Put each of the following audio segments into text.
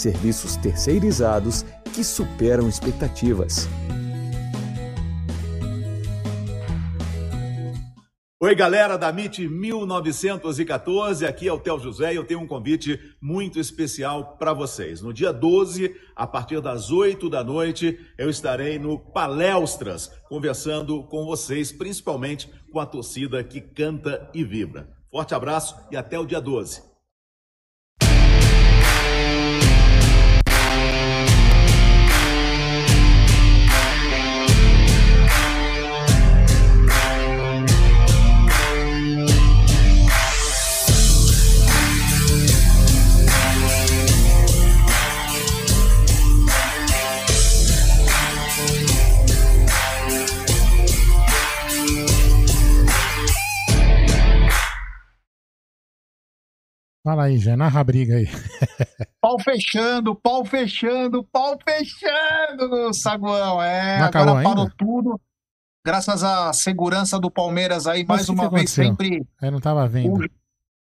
serviços terceirizados que superam expectativas. Oi, galera da MIT 1914, aqui é o Tel José e eu tenho um convite muito especial para vocês. No dia 12, a partir das 8 da noite, eu estarei no Palestras, conversando com vocês, principalmente com a torcida que canta e vibra. Forte abraço e até o dia 12. Fala aí, já narra a briga aí. Pau fechando, pau fechando, pau fechando no saguão. É, Não agora parou ainda? tudo. Graças à segurança do Palmeiras aí, Mas mais que uma que vez, sempre. Eu não tava vendo.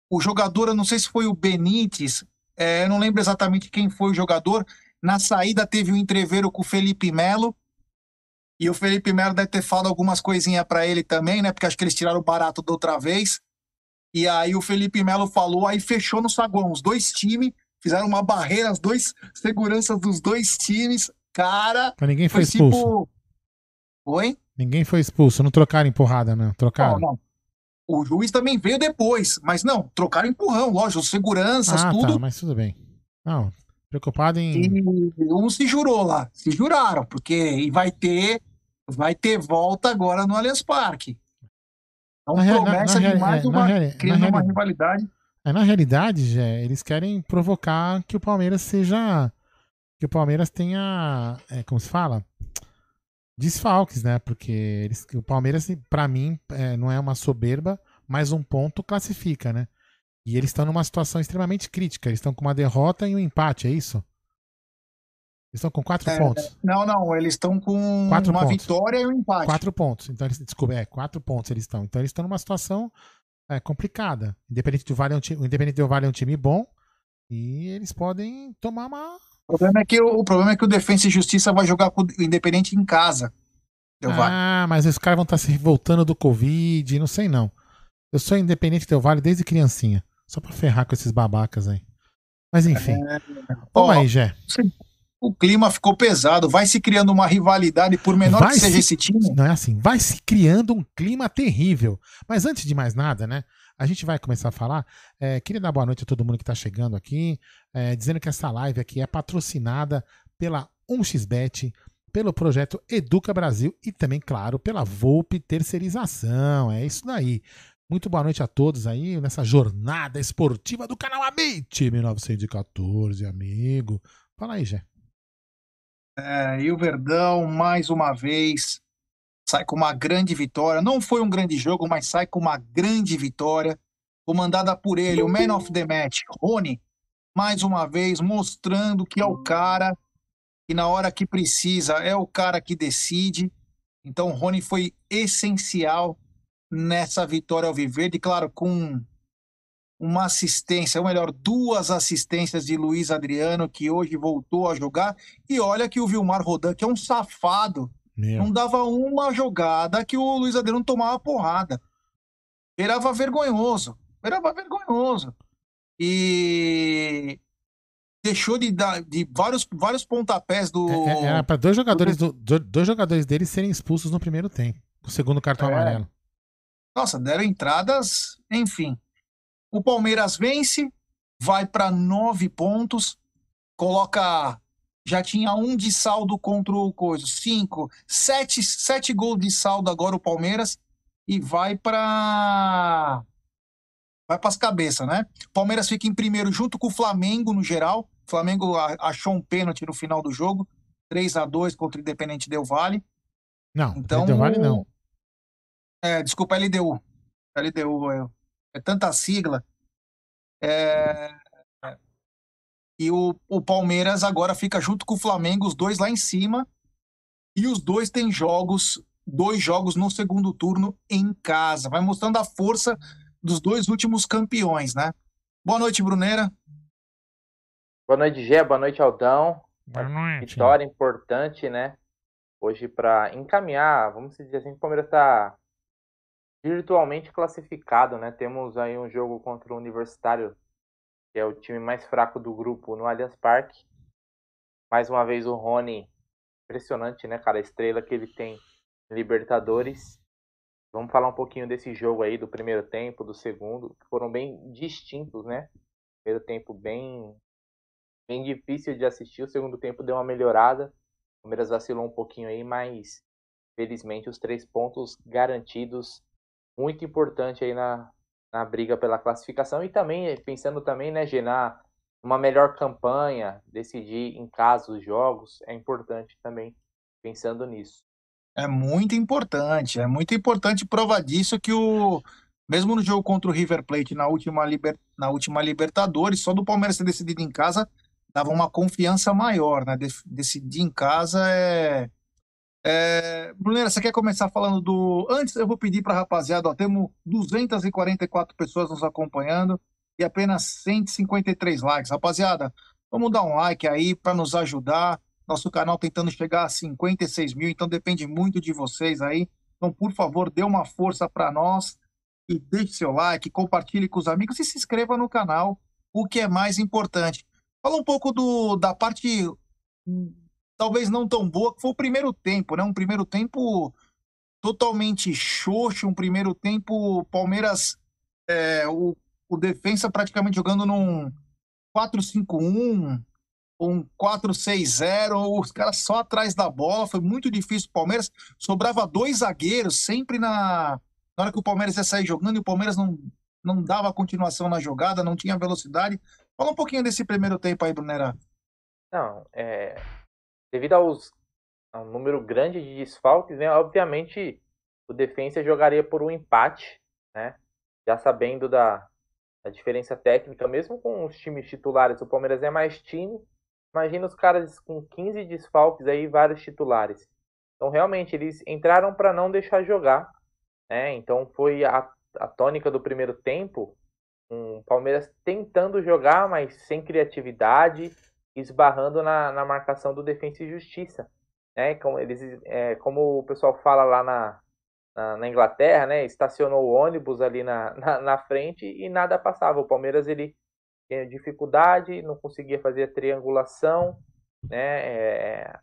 O, o jogador, eu não sei se foi o Benítez, é, eu não lembro exatamente quem foi o jogador. Na saída teve um entreveiro com o Felipe Melo. E o Felipe Melo deve ter falado algumas coisinhas pra ele também, né? Porque acho que eles tiraram o barato da outra vez. E aí o Felipe Melo falou, aí fechou no saguão. Os dois times fizeram uma barreira, as dois seguranças dos dois times. Cara, Mas ninguém foi, foi expulso. tipo. Oi? Ninguém foi expulso. Não trocaram empurrada, não. Trocaram. Não, não. O juiz também veio depois, mas não, trocaram empurrão, lógico, os seguranças, ah, tudo. tá, mas tudo bem. Não, preocupado em. E um se jurou lá, se juraram, porque vai ter, vai ter volta agora no Allianz Parque. Então Na rea- na- promessa na de mais é, uma, na uma rivalidade. É, na realidade, Jé, eles querem provocar que o Palmeiras seja. Que o Palmeiras tenha. é, como se fala? Desfalques, né? Porque eles, o Palmeiras, pra mim, é, não é uma soberba, mas um ponto classifica, né? E eles estão numa situação extremamente crítica. Eles estão com uma derrota e um empate, é isso? Eles estão com quatro É, pontos. Não, não, eles estão com Quatro uma pontos. vitória e um empate. Quatro pontos. Então, eles, desculpa, é, quatro pontos eles estão. Então, eles estão numa situação é, complicada. Independente do Vale é um time, o Independente do Vale é um time bom e eles podem tomar uma. O problema é que o, o problema é que o Defensa e Justiça vai jogar com o Independente em casa. Del Valle. Ah, mas os caras vão estar se revoltando do Covid, não sei não. Eu sou independente do Vale desde criancinha. Só pra ferrar com esses babacas aí. Mas enfim. Toma Ó, aí, Jé. O clima ficou pesado, vai se criando uma rivalidade, por menor Vai que seja se- esse time. Não é assim, vai se criando um clima terrível. Mas antes de mais nada, né? A gente vai começar a falar. É, queria dar boa noite a todo mundo que está chegando aqui, é, dizendo que essa live aqui é patrocinada pela 1xBet, pelo projeto Educa Brasil e também, claro, pela Volpe Terceirização. É isso daí. Muito boa noite a todos aí nessa jornada esportiva do canal Amit 1914, amigo. Fala aí, Jé. É, e o Verdão, mais uma vez, sai com uma grande vitória. Não foi um grande jogo, mas sai com uma grande vitória. Comandada por ele, o Man of the Match, Rony, mais uma vez, mostrando que é o cara e na hora que precisa é o cara que decide. Então, Rony foi essencial nessa vitória ao Viverde, claro, com uma assistência, ou melhor, duas assistências de Luiz Adriano, que hoje voltou a jogar. E olha que o Vilmar Rodan, que é um safado, Meu. não dava uma jogada que o Luiz Adriano tomava porrada. Virava vergonhoso. Virava vergonhoso. E deixou de dar de vários, vários pontapés do. É, é era para dois jogadores do, dois jogadores dele serem expulsos no primeiro tempo. O segundo cartão é. amarelo. Nossa, deram entradas, enfim. O Palmeiras vence, vai para nove pontos, coloca. Já tinha um de saldo contra o Coisa, cinco, sete, sete gols de saldo agora o Palmeiras e vai para vai para as cabeças, né? O Palmeiras fica em primeiro junto com o Flamengo no geral. O Flamengo achou um pênalti no final do jogo, 3 a 2 contra o Independente Del Vale. Não, então, Del Vale não. É, desculpa, LDU. LDU, é, é tanta sigla. É, e o, o Palmeiras agora fica junto com o Flamengo, os dois lá em cima. E os dois têm jogos, dois jogos no segundo turno em casa. Vai mostrando a força dos dois últimos campeões, né? Boa noite, Bruneira. Boa noite, Gé. Boa noite, Aldão. Boa noite. Vitória importante, né? Hoje para encaminhar, vamos dizer assim, o Palmeiras está virtualmente classificado, né? Temos aí um jogo contra o Universitário, que é o time mais fraco do grupo no Allianz Parque. Mais uma vez o Rony, impressionante, né, cara? A estrela que ele tem em Libertadores. Vamos falar um pouquinho desse jogo aí, do primeiro tempo, do segundo, que foram bem distintos, né? Primeiro tempo bem, bem difícil de assistir, o segundo tempo deu uma melhorada. O Palmeiras vacilou um pouquinho aí, mas felizmente os três pontos garantidos muito importante aí na, na briga pela classificação e também pensando também, né, Genar, uma melhor campanha, decidir em casa os jogos, é importante também pensando nisso. É muito importante, é muito importante prova disso que o mesmo no jogo contra o River Plate na última, liber, na última Libertadores, só do Palmeiras ter decidido em casa dava uma confiança maior, né? Decidir em casa é é, Brunera, você quer começar falando do. Antes, eu vou pedir para a rapaziada: ó, temos 244 pessoas nos acompanhando e apenas 153 likes. Rapaziada, vamos dar um like aí para nos ajudar. Nosso canal tentando chegar a 56 mil, então depende muito de vocês aí. Então, por favor, dê uma força para nós e deixe seu like, compartilhe com os amigos e se inscreva no canal, o que é mais importante. Fala um pouco do, da parte talvez não tão boa, que foi o primeiro tempo, né? Um primeiro tempo totalmente xoxo, um primeiro tempo Palmeiras, é, o, o defensa praticamente jogando num 4-5-1, um 4-6-0, os caras só atrás da bola, foi muito difícil o Palmeiras, sobrava dois zagueiros sempre na, na hora que o Palmeiras ia sair jogando e o Palmeiras não, não dava continuação na jogada, não tinha velocidade. Fala um pouquinho desse primeiro tempo aí, Brunera. Não, é, devido aos, a um número grande de desfalques, né, obviamente o Defensa jogaria por um empate, né, já sabendo da, da diferença técnica, mesmo com os times titulares, o Palmeiras é mais time, imagina os caras com 15 desfalques aí, vários titulares. Então, realmente, eles entraram para não deixar jogar, né, então foi a, a tônica do primeiro tempo, um Palmeiras tentando jogar, mas sem criatividade, esbarrando na, na marcação do Defensa e Justiça. Né? Como, eles, é, como o pessoal fala lá na, na, na, Inglaterra, né? estacionou o ônibus ali na, na, na, frente e nada passava. O Palmeiras ele tinha dificuldade, não conseguia fazer a triangulação, né? É,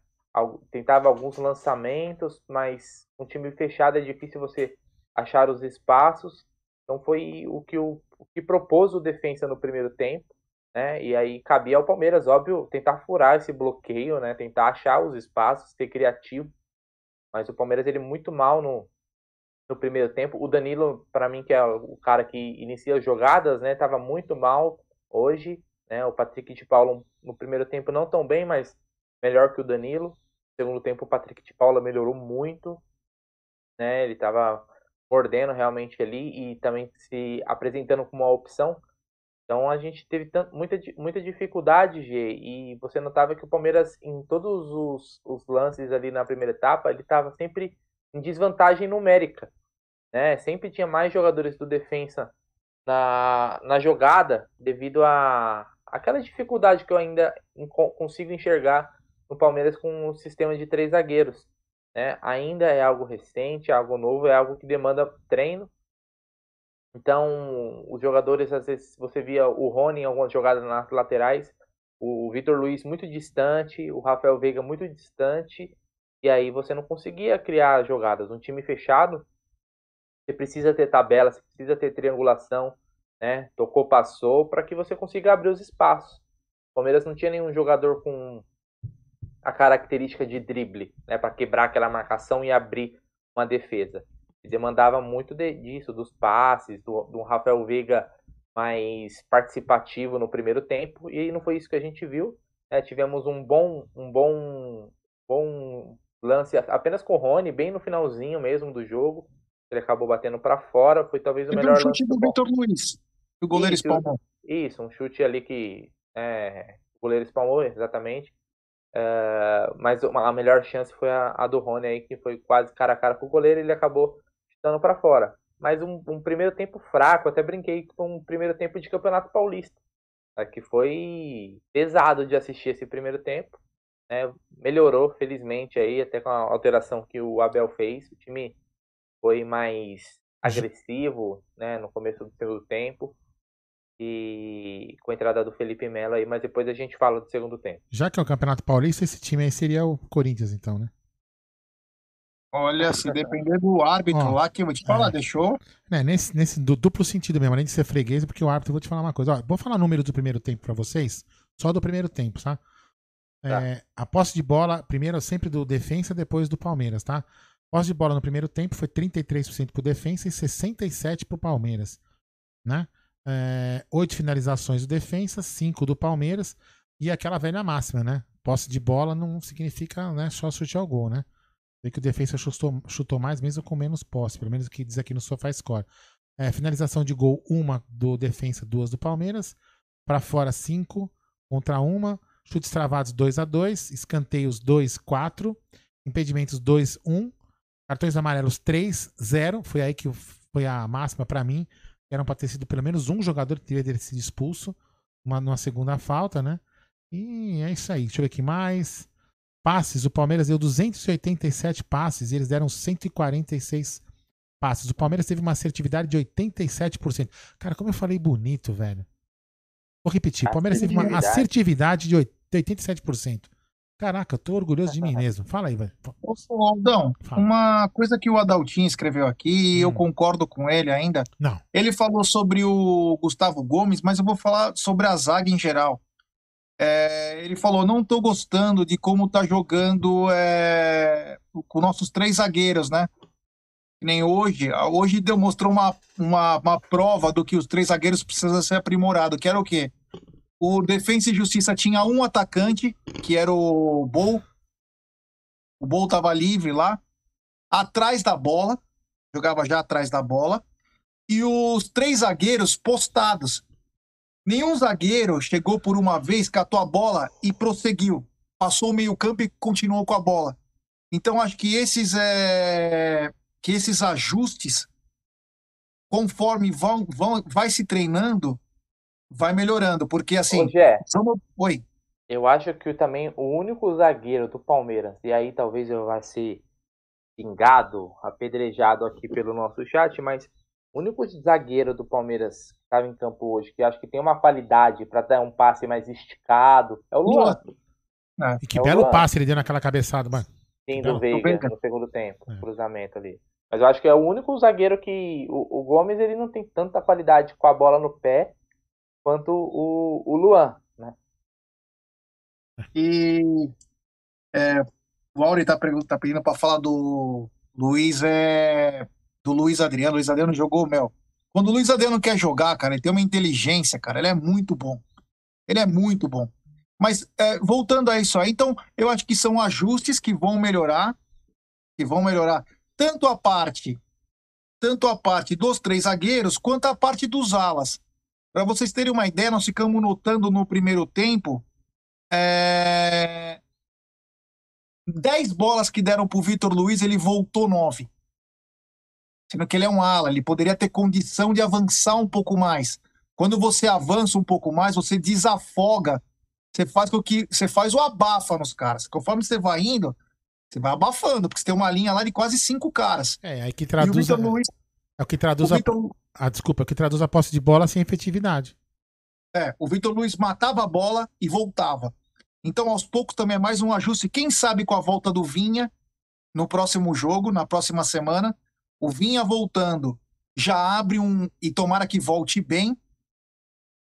tentava alguns lançamentos, mas um time fechado é difícil você achar os espaços. Então foi o que, o, o que propôs o defensa no primeiro tempo né? E aí cabia ao Palmeiras, óbvio, tentar furar esse bloqueio, né? Tentar achar os espaços, ser criativo. Mas o Palmeiras ele muito mal no, no primeiro tempo. O Danilo, para mim, que é o cara que inicia as jogadas, né? Tava muito mal hoje, né? O Patrick de Paulo no primeiro tempo não tão bem, mas melhor que o Danilo. Segundo tempo o Patrick de Paula melhorou muito, né? Ele tava mordendo realmente ali e também se apresentando como uma opção. Então a gente teve muita, muita dificuldade, G, e você notava que o Palmeiras, em todos os, os lances ali na primeira etapa, ele estava sempre em desvantagem numérica. né? Sempre tinha mais jogadores do defensa na, na jogada devido a aquela dificuldade que eu ainda consigo enxergar no Palmeiras com o sistema de três zagueiros. Né? Ainda é algo recente, algo novo, é algo que demanda treino. Então, os jogadores, às vezes, você via o Rony em algumas jogadas nas laterais, o Vitor Luiz muito distante, o Rafael Veiga muito distante, e aí você não conseguia criar jogadas. Um time fechado, você precisa ter tabela, você precisa ter triangulação, né? Tocou, passou, para que você consiga abrir os espaços. O Palmeiras não tinha nenhum jogador com a característica de drible, né? Para quebrar aquela marcação e abrir uma defesa. E demandava muito de, disso, dos passes, do, do Rafael Veiga mais participativo no primeiro tempo, e não foi isso que a gente viu. Né? Tivemos um bom, um bom, bom lance apenas com o Rony, bem no finalzinho mesmo do jogo. Ele acabou batendo para fora, foi talvez o melhor um chute do Vitor Luiz o goleiro isso, espalmou. Isso, um chute ali que é, o goleiro espalmou, exatamente. É, mas a melhor chance foi a, a, do Rony aí, que foi quase cara a cara com o goleiro e ele acabou chutando para fora. Mas um, um, primeiro tempo fraco, até brinquei com um primeiro tempo de Campeonato Paulista, né, que foi pesado de assistir esse primeiro tempo. Né, melhorou, felizmente, aí, até com a alteração que o Abel fez. O time foi mais agressivo né, no começo do segundo tempo e com a entrada do Felipe Melo aí, mas depois a gente fala do segundo tempo. Já que é o Campeonato Paulista, esse time aí seria o Corinthians, então, né? Olha, se depender do árbitro Ó, lá, que eu vou te falar, é. deixou. É, nesse, nesse duplo sentido mesmo, além de ser freguês, porque o árbitro, eu vou te falar uma coisa. Ó, vou falar números do primeiro tempo para vocês, só do primeiro tempo, tá? tá. É, a posse de bola, primeiro sempre do defensa, depois do Palmeiras, tá? Posse de bola no primeiro tempo foi 33% pro defensa e 67% pro Palmeiras, né? é, oito finalizações do defensa, cinco do Palmeiras e aquela velha máxima, né? Posse de bola não significa né, só chute ao gol, né? Vê que o defensa chutou, chutou mais mesmo com menos posse, pelo menos o que diz aqui no SofaScore. É, finalização de gol, uma do defensa, duas do Palmeiras. Para fora, cinco contra uma. Chutes travados, 2 a 2 Escanteios, 2 4 Impedimentos, 2 1 Cartões amarelos, 3 0 Foi aí que foi a máxima para mim eram para ter sido pelo menos um jogador que teria sido expulso uma, numa segunda falta, né? E é isso aí. Deixa eu ver aqui mais. Passes, o Palmeiras deu 287 passes e eles deram 146 passes. O Palmeiras teve uma assertividade de 87%. Cara, como eu falei bonito, velho. Vou repetir. O Palmeiras teve uma assertividade de 87%. Caraca, eu tô orgulhoso de mim mesmo. Fala aí, velho. Ô, Aldão, Fala. uma coisa que o Adaltinho escreveu aqui, hum. eu concordo com ele ainda. Não. Ele falou sobre o Gustavo Gomes, mas eu vou falar sobre a zaga em geral. É, ele falou: não tô gostando de como tá jogando é, com nossos três zagueiros, né? Nem hoje. Hoje demonstrou uma, uma, uma prova do que os três zagueiros precisam ser aprimorados, que era o quê? O Defensa e Justiça tinha um atacante, que era o Bol. O Bol estava livre lá, atrás da bola, jogava já atrás da bola. E os três zagueiros postados. Nenhum zagueiro chegou por uma vez, catou a bola e prosseguiu. Passou o meio-campo e continuou com a bola. Então acho que esses é... que esses ajustes, conforme vão, vão vai se treinando, vai melhorando, porque assim. Ô, Gé, Oi. Eu acho que também o único zagueiro do Palmeiras, e aí talvez eu vá ser xingado, apedrejado aqui pelo nosso chat, mas o único zagueiro do Palmeiras que estava em campo hoje, que acho que tem uma qualidade para dar um passe mais esticado, é o Luan. É. E que é belo passe ele deu naquela cabeçada, mano. Sim, do Veiga, no segundo tempo, é. cruzamento ali. Mas eu acho que é o único zagueiro que. O, o Gomes ele não tem tanta qualidade com a bola no pé quanto o, o Luan, né? E é, o Auri tá, tá pedindo para falar do Luiz é do Luiz Adriano. Luiz Adriano jogou, Mel. Quando o Luiz Adriano quer jogar, cara, ele tem uma inteligência, cara. Ele é muito bom. Ele é muito bom. Mas é, voltando a isso aí, então eu acho que são ajustes que vão melhorar, que vão melhorar tanto a parte, tanto a parte dos três zagueiros quanto a parte dos alas. Para vocês terem uma ideia, nós ficamos notando no primeiro tempo é... 10 bolas que deram para o Vitor Luiz, ele voltou 9. Sendo que ele é um ala, ele poderia ter condição de avançar um pouco mais. Quando você avança um pouco mais, você desafoga, você faz o que você faz o abafa nos caras. Conforme você vai indo, você vai abafando, porque você tem uma linha lá de quase cinco caras. É, aí que traduz. A... Luiz... É o que traduz o Victor... a... Ah, desculpa, é o que traduz a posse de bola sem efetividade. É, o Vitor Luiz matava a bola e voltava. Então, aos poucos, também é mais um ajuste. Quem sabe com a volta do Vinha no próximo jogo, na próxima semana, o Vinha voltando já abre um. E tomara que volte bem.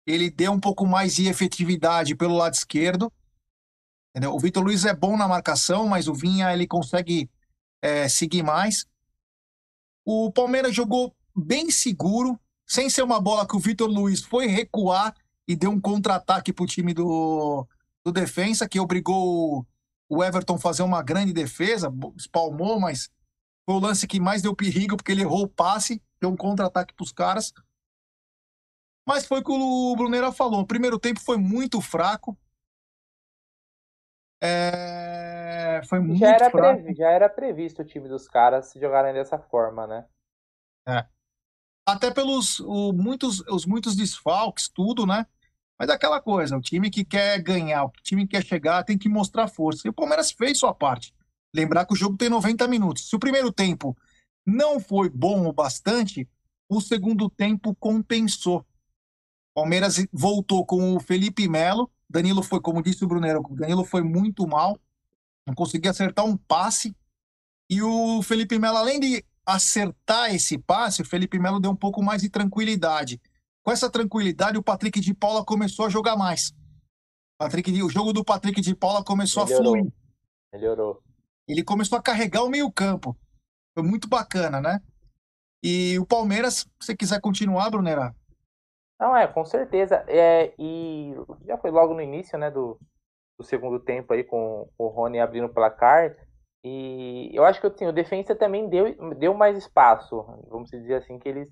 Ele dê um pouco mais de efetividade pelo lado esquerdo. Entendeu? O Vitor Luiz é bom na marcação, mas o Vinha ele consegue é, seguir mais. O Palmeiras jogou bem seguro, sem ser uma bola que o Vitor Luiz foi recuar e deu um contra-ataque para o time do, do defensa, que obrigou o Everton a fazer uma grande defesa, espalmou, mas foi o lance que mais deu perigo, porque ele errou o passe, deu um contra-ataque para os caras. Mas foi o que o Brunera falou. O primeiro tempo foi muito fraco. É... Foi muito já era, fraco. Previ... já era previsto o time dos caras se jogarem dessa forma, né? É. Até pelos o, muitos, os muitos desfalques, tudo, né? Mas é aquela coisa, o time que quer ganhar, o time que quer chegar, tem que mostrar força. E o Palmeiras fez sua parte. Lembrar que o jogo tem 90 minutos. Se o primeiro tempo não foi bom o bastante, o segundo tempo compensou. Palmeiras voltou com o Felipe Melo. Danilo foi, como disse o Brunero, o Danilo foi muito mal. Não conseguia acertar um passe. E o Felipe Melo, além de acertar esse passe, o Felipe Melo deu um pouco mais de tranquilidade. Com essa tranquilidade, o Patrick de Paula começou a jogar mais. Patrick, o jogo do Patrick de Paula começou Melhorou. a fluir. Melhorou. Ele começou a carregar o meio-campo. Foi muito bacana, né? E o Palmeiras, se você quiser continuar, Brunera. Não, é, com certeza. É, e já foi logo no início, né, do, do segundo tempo aí, com o Rony abrindo o placar. E eu acho que assim, o defensa também deu, deu mais espaço. Vamos dizer assim, que eles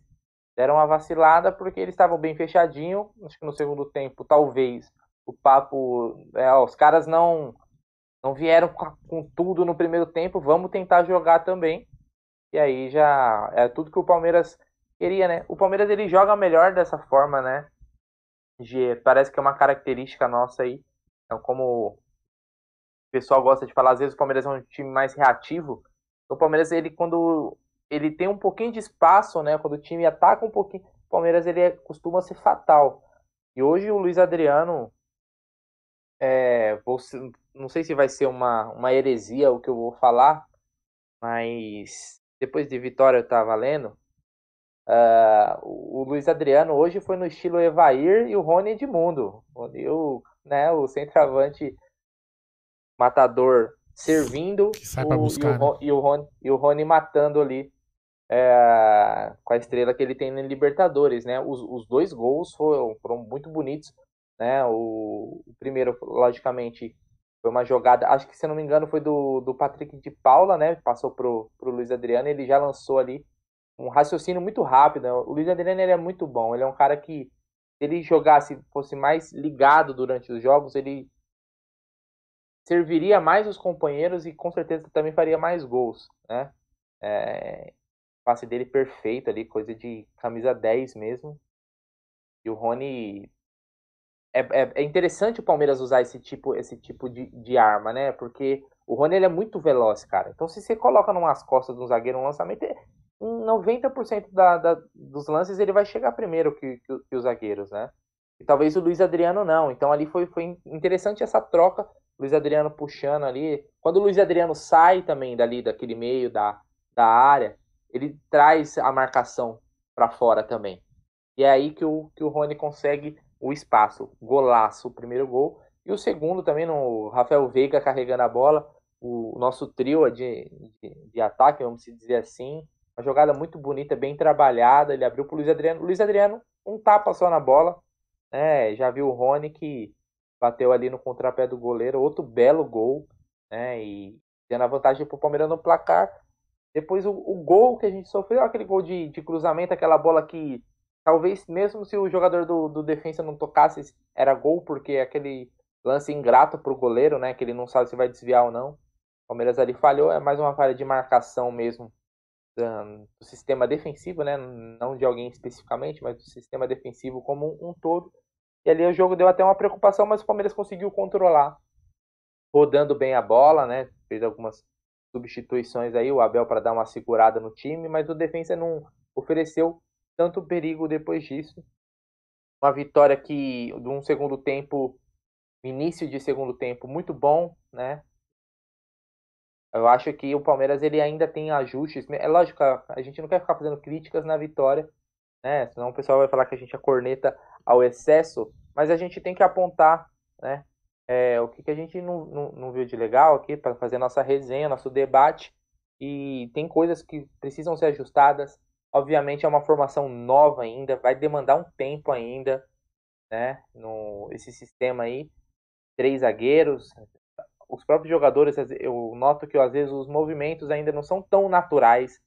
deram uma vacilada porque eles estavam bem fechadinho. Acho que no segundo tempo, talvez, o papo. É, ó, os caras não não vieram com, tudo no primeiro tempo. Vamos tentar jogar também. E aí já é tudo que o Palmeiras queria, né? O Palmeiras ele joga melhor dessa forma, né? De, parece que é uma característica nossa aí. Então, como o pessoal gosta de falar, às vezes o Palmeiras é um time mais reativo. O Palmeiras, ele quando ele tem um pouquinho de espaço, né? Quando o time ataca um pouquinho, o Palmeiras ele é, costuma ser fatal. E hoje o Luiz Adriano, é, não sei se vai ser uma, uma heresia o que eu vou falar, mas depois de Vitória eu tava lendo. Uh, o Luiz Adriano hoje foi no estilo Evair e o Rony Edmundo. O, né, o centroavante matador servindo o, buscar, e, o, né? e, o Rony, e o Rony matando ali é, com a estrela que ele tem na Libertadores, né? Os, os dois gols foram, foram, muito bonitos, né? O, o, primeiro, logicamente, foi uma jogada, acho que se não me engano foi do, do Patrick de Paula, né? Passou pro, pro Luiz Adriano, ele já lançou ali um raciocínio muito rápido. Né? O Luiz Adriano ele é muito bom, ele é um cara que se ele jogasse, fosse mais ligado durante os jogos, ele serviria mais os companheiros e com certeza também faria mais gols, né? É, passe dele perfeito ali, coisa de camisa 10 mesmo. E o Rony. É, é, é, interessante o Palmeiras usar esse tipo, esse tipo de, de arma, né? Porque o Rony ele é muito veloz, cara. Então se você coloca numas costas de um zagueiro um lançamento, em 90% da, da, dos lances ele vai chegar primeiro que, que, que, os zagueiros, né? E talvez o Luiz Adriano não. Então ali foi, foi interessante essa troca. Luiz Adriano puxando ali. Quando o Luiz Adriano sai também dali, daquele meio da, da área, ele traz a marcação para fora também. E é aí que o, que o Rony consegue o espaço. Golaço, primeiro gol. E o segundo também, no Rafael Veiga carregando a bola. O, nosso trio de, de, de, ataque, vamos dizer assim. Uma jogada muito bonita, bem trabalhada. Ele abriu para o Luiz Adriano. Luiz Adriano, um tapa só na bola. É, já viu o Rony que bateu ali no contrapé do goleiro. Outro belo gol. Né, e dando a vantagem para o Palmeiras no placar. Depois o, o, gol que a gente sofreu, aquele gol de, de, cruzamento, aquela bola que talvez mesmo se o jogador do, do defensa não tocasse, era gol, porque é aquele lance ingrato para o goleiro, né? Que ele não sabe se vai desviar ou não. O Palmeiras ali falhou, é mais uma falha de marcação mesmo do sistema defensivo, né? Não de alguém especificamente, mas do sistema defensivo como um, um todo. E ali o jogo deu até uma preocupação, mas o Palmeiras conseguiu controlar, rodando bem a bola, né? Fez algumas substituições aí, o Abel para dar uma segurada no time, mas o defensa não ofereceu tanto perigo depois disso. Uma vitória que de um segundo tempo, início de segundo tempo muito bom, né? Eu acho que o Palmeiras ele ainda tem ajustes. É lógico, a gente não quer ficar fazendo críticas na vitória, né? Senão o pessoal vai falar que a gente é corneta ao excesso, mas a gente tem que apontar, né? É, o que, que a gente não, não, não viu de legal aqui para fazer nossa resenha, nosso debate. E tem coisas que precisam ser ajustadas. Obviamente é uma formação nova ainda, vai demandar um tempo ainda, né? No, esse sistema aí. Três zagueiros, os próprios jogadores, eu noto que às vezes os movimentos ainda não são tão naturais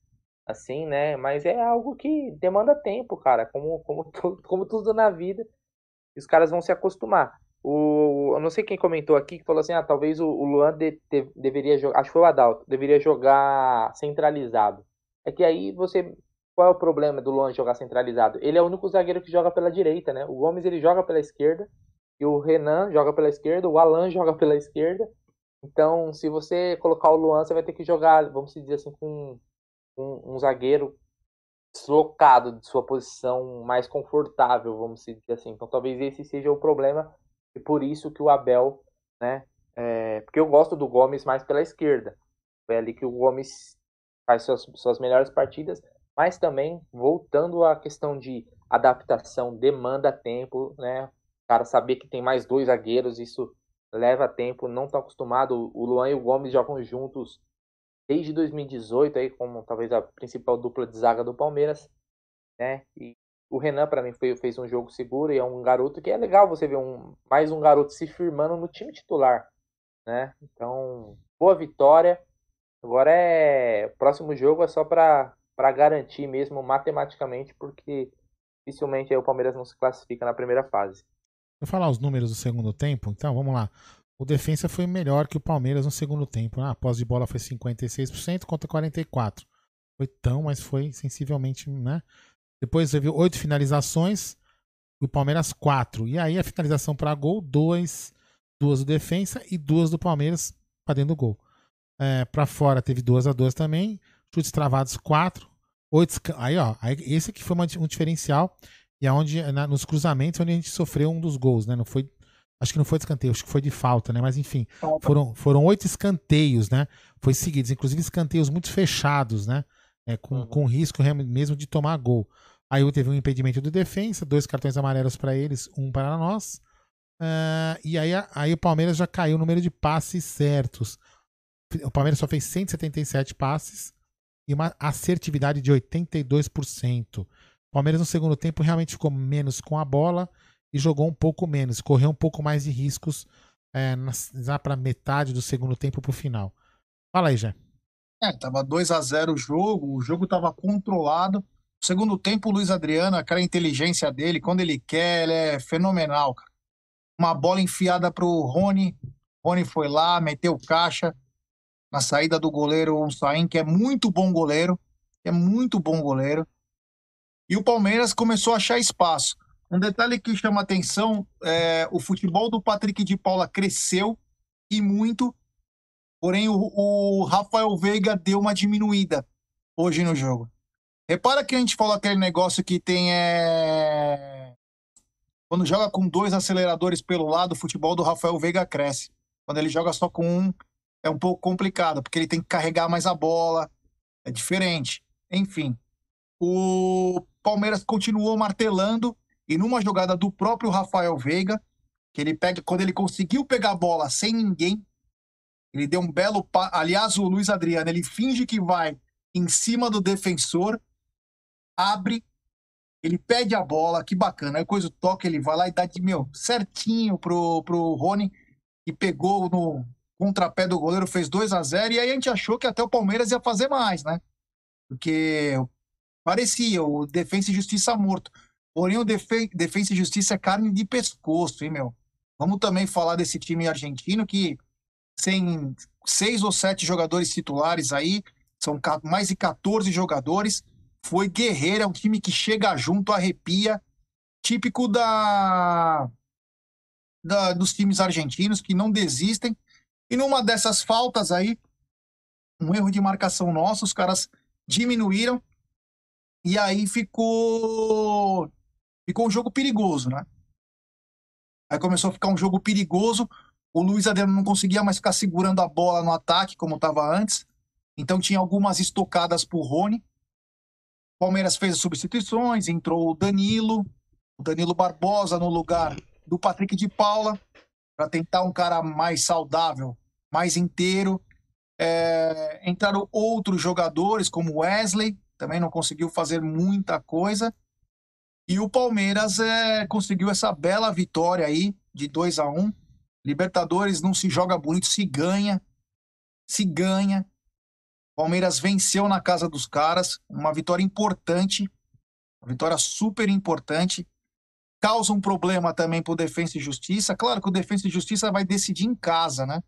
assim, né? Mas é algo que demanda tempo, cara, como, como, como tudo na vida. Os caras vão se acostumar. O, eu não sei quem comentou aqui que falou assim: ah, talvez o, o Luan de, de, deveria jogar, acho que foi o Adalto, deveria jogar centralizado. É que aí você. Qual é o problema do Luan jogar centralizado? Ele é o único zagueiro que joga pela direita, né? O Gomes ele joga pela esquerda, e o Renan joga pela esquerda, o Alan joga pela esquerda, então, se você colocar o Luan, você vai ter que jogar, vamos dizer assim, com um, um zagueiro deslocado de sua posição mais confortável, vamos dizer assim. Então, talvez esse seja o problema e por isso que o Abel, né? É, porque eu gosto do Gomes mais pela esquerda. Foi ali que o Gomes faz suas, suas melhores partidas, mas também voltando à questão de adaptação, demanda tempo, né? Cara saber que tem mais dois zagueiros, isso leva tempo, não estão acostumados. O Luan e o Gomes jogam juntos desde 2018, aí, como talvez a principal dupla de zaga do Palmeiras. Né? E o Renan, para mim, foi, fez um jogo seguro e é um garoto que é legal você ver um, mais um garoto se firmando no time titular. Né? Então, boa vitória. Agora é. Próximo jogo é só para garantir mesmo matematicamente, porque dificilmente o Palmeiras não se classifica na primeira fase. Vou falar os números do segundo tempo, então vamos lá. O defensa foi melhor que o Palmeiras no segundo tempo. Né? A posse de bola foi 56% contra 44%. Foi tão, mas foi sensivelmente, né? Depois teve oito finalizações, o Palmeiras quatro. E aí a finalização para gol, dois, duas do defensa e duas do Palmeiras para dentro do gol. É, para fora teve duas a duas também, chutes travados quatro, oito. Aí ó, aí, esse aqui foi uma, um diferencial e aonde é nos cruzamentos onde a gente sofreu um dos gols, né? Não foi, acho que não foi de escanteio, acho que foi de falta, né? Mas enfim, foram foram oito escanteios, né? Foi seguidos, inclusive escanteios muito fechados, né? É, com, uhum. com risco mesmo de tomar gol. Aí teve um impedimento de defesa, dois cartões amarelos para eles, um para nós. Uh, e aí, aí o Palmeiras já caiu o número de passes certos. O Palmeiras só fez 177 passes e uma assertividade de 82%. O Palmeiras no segundo tempo realmente ficou menos com a bola e jogou um pouco menos, correu um pouco mais de riscos é, para metade do segundo tempo para o final. Fala aí, Jé. É, tava 2 a 0 o jogo, o jogo tava controlado. Segundo tempo, o Luiz Adriano, aquela inteligência dele, quando ele quer, ele é fenomenal, cara. Uma bola enfiada pro Rony, Rony foi lá, meteu caixa na saída do goleiro o Sain, que é muito bom goleiro, é muito bom goleiro e o Palmeiras começou a achar espaço. Um detalhe que chama atenção é o futebol do Patrick de Paula cresceu e muito, porém o, o Rafael Veiga deu uma diminuída hoje no jogo. Repara que a gente falou aquele negócio que tem é... quando joga com dois aceleradores pelo lado, o futebol do Rafael Veiga cresce. Quando ele joga só com um, é um pouco complicado, porque ele tem que carregar mais a bola, é diferente. Enfim, o Palmeiras continuou martelando e numa jogada do próprio Rafael Veiga, que ele pega quando ele conseguiu pegar a bola sem ninguém, ele deu um belo, pa... aliás, o Luiz Adriano, ele finge que vai em cima do defensor, abre, ele pede a bola, que bacana. Aí coisa toca, ele vai lá e dá de meu certinho pro pro Rony e pegou no contrapé do goleiro, fez 2 a 0 e aí a gente achou que até o Palmeiras ia fazer mais, né? Porque Parecia, o Defensa e Justiça morto. Porém, o Defe Defensa e Justiça é carne de pescoço, hein, meu? Vamos também falar desse time argentino que sem seis ou sete jogadores titulares aí, são mais de 14 jogadores. Foi guerreiro, é um time que chega junto, arrepia, típico da, da dos times argentinos que não desistem. E numa dessas faltas aí, um erro de marcação nosso, os caras diminuíram e aí ficou ficou um jogo perigoso, né? Aí começou a ficar um jogo perigoso. O Luiz Adriano não conseguia mais ficar segurando a bola no ataque como estava antes. Então tinha algumas estocadas pro Rony. Palmeiras fez as substituições, entrou o Danilo, o Danilo Barbosa no lugar do Patrick de Paula, para tentar um cara mais saudável, mais inteiro. É, entraram outros jogadores, como Wesley, também não conseguiu fazer muita coisa. E o Palmeiras é, conseguiu essa bela vitória aí, de 2 a 1 um. Libertadores não se joga bonito, se ganha. Se ganha. Palmeiras venceu na casa dos caras, uma vitória importante, uma vitória super importante. Causa um problema também para o Defensa e Justiça. Claro que o Defensa e Justiça vai decidir em casa, né?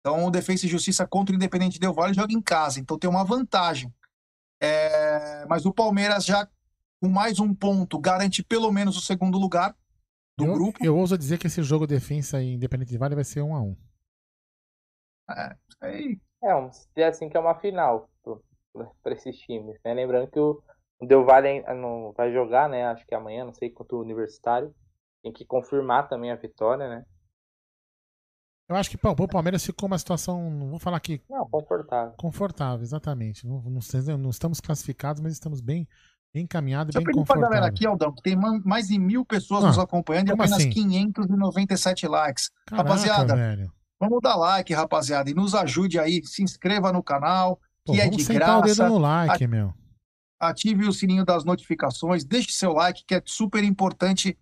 Então o Defensa e Justiça contra o Independente Del Vale joga em casa, então tem uma vantagem. É... Mas o Palmeiras já com mais um ponto garante pelo menos o segundo lugar do eu, grupo. Eu ouso dizer que esse jogo Defensa e Independente Del Vale vai ser um a um. É, aí é, vamos dizer assim que é uma final para esses times. Né? Lembrando que o, Del Valle não vai jogar, né? Acho que amanhã, não sei quanto o Universitário. Tem que confirmar também a vitória, né? Eu acho que pô, o Palmeiras ficou uma situação, não vou falar aqui. Não, confortável. Confortável, exatamente. Não, não, não estamos classificados, mas estamos bem, bem encaminhados, bem confortáveis. Pra galera aqui, Aldão, que tem mais de mil pessoas ah, nos acompanhando e apenas assim? 597 likes. Caraca, Rapaziada, velho. Vamos dar like, rapaziada, e nos ajude aí. Se inscreva no canal, Pô, que é de graça. o dedo no like, meu. Ative o sininho das notificações, deixe seu like, que é super importante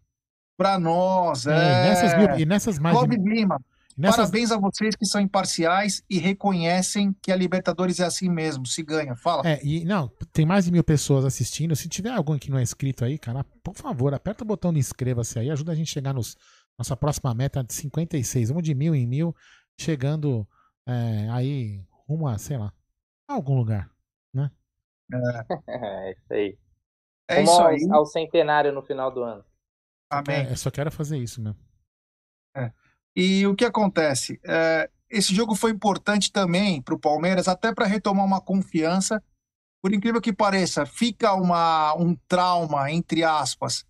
para nós. É, é... E, nessas e nessas mais. Clóvis Lima, nessas... parabéns a vocês que são imparciais e reconhecem que a Libertadores é assim mesmo, se ganha. Fala. É, e não, tem mais de mil pessoas assistindo. Se tiver alguém que não é inscrito aí, cara, por favor, aperta o botão de inscreva-se aí, ajuda a gente a chegar nos nossa próxima meta é de 56, vamos de mil em mil, chegando é, aí rumo a, sei lá, a algum lugar, né? É, é isso aí. É isso ao, aí. ao centenário no final do ano. Amém. É, só quero fazer isso mesmo. É. E o que acontece? É, esse jogo foi importante também para o Palmeiras, até para retomar uma confiança. Por incrível que pareça, fica uma, um trauma, entre aspas,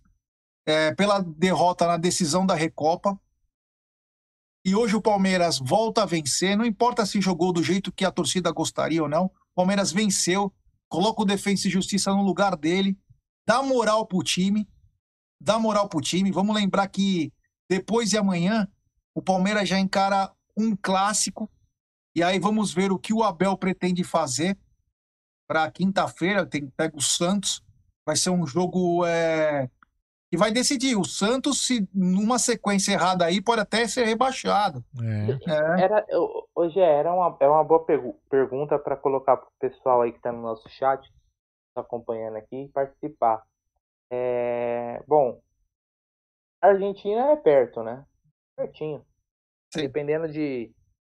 é, pela derrota na decisão da Recopa. E hoje o Palmeiras volta a vencer, não importa se jogou do jeito que a torcida gostaria ou não. O Palmeiras venceu, coloca o Defensa e Justiça no lugar dele, dá moral pro time, dá moral pro time. Vamos lembrar que depois de amanhã o Palmeiras já encara um clássico e aí vamos ver o que o Abel pretende fazer para quinta-feira. Tem pega o Santos, vai ser um jogo é, e vai decidir. O Santos, se numa sequência errada aí, pode até ser rebaixado. É. É. Era, hoje era uma, é uma boa pergunta para colocar para o pessoal aí que está no nosso chat, está acompanhando aqui, participar. É, bom, a Argentina é perto, né? Pertinho. Sim. Dependendo de,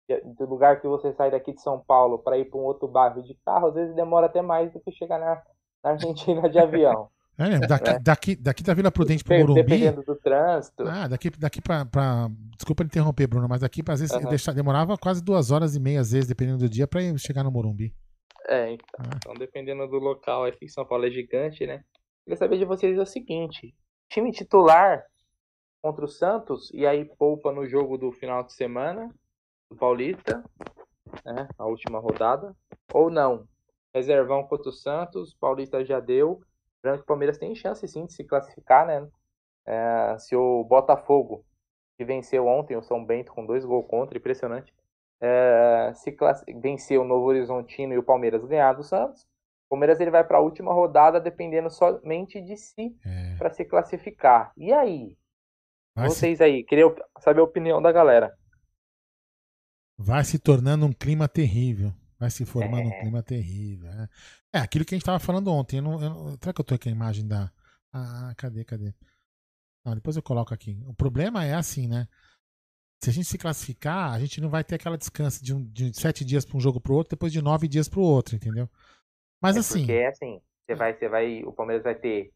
de, do lugar que você sai daqui de São Paulo para ir para um outro bairro de carro, às vezes demora até mais do que chegar na, na Argentina de avião. É, daqui, é. daqui, daqui da Vila Prudente pro Morumbi. Dependendo do trânsito. Ah, daqui, daqui pra, pra. Desculpa interromper, Bruno, mas daqui às vezes uhum. demorava quase duas horas e meia, às vezes, dependendo do dia, pra chegar no Morumbi. É, então, ah. então dependendo do local, aqui São Paulo é gigante, né? Queria saber de vocês o seguinte: time titular contra o Santos, e aí poupa no jogo do final de semana, do Paulista, né? A última rodada, ou não? Reservão contra o Santos, Paulista já deu Lembrando que o Palmeiras tem chance sim de se classificar, né? É, se o Botafogo, que venceu ontem o São Bento com dois gols contra, impressionante, é, se vencer o Novo Horizontino e o Palmeiras ganhar do Santos, o Palmeiras ele vai para a última rodada dependendo somente de si é. para se classificar. E aí? Vai Vocês se... aí, queria saber a opinião da galera. Vai se tornando um clima terrível. Vai se formando é. um clima terrível. É. é. aquilo que a gente estava falando ontem. Eu não, eu não, será que eu tô aqui a imagem da. Ah, cadê, cadê? Não, depois eu coloco aqui. O problema é assim, né? se a gente se classificar, a gente não vai ter aquela descanso de, um, de sete dias para um jogo para o outro, depois de nove dias para o outro, entendeu? Mas É assim, Porque assim, você vai, você vai, o Palmeiras vai ter,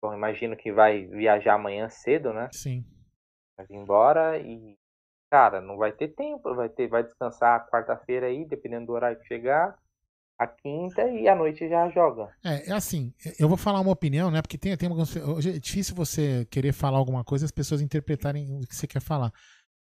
bom, imagino que vai viajar amanhã cedo, né? sim. Vai vir embora e, cara, não vai ter tempo, vai ter, vai descansar quarta-feira aí, dependendo do horário que chegar, a quinta e à noite já joga. É, é assim, eu vou falar uma opinião, né? Porque tem, tem algumas. Hoje é difícil você querer falar alguma coisa e as pessoas interpretarem o que você quer falar.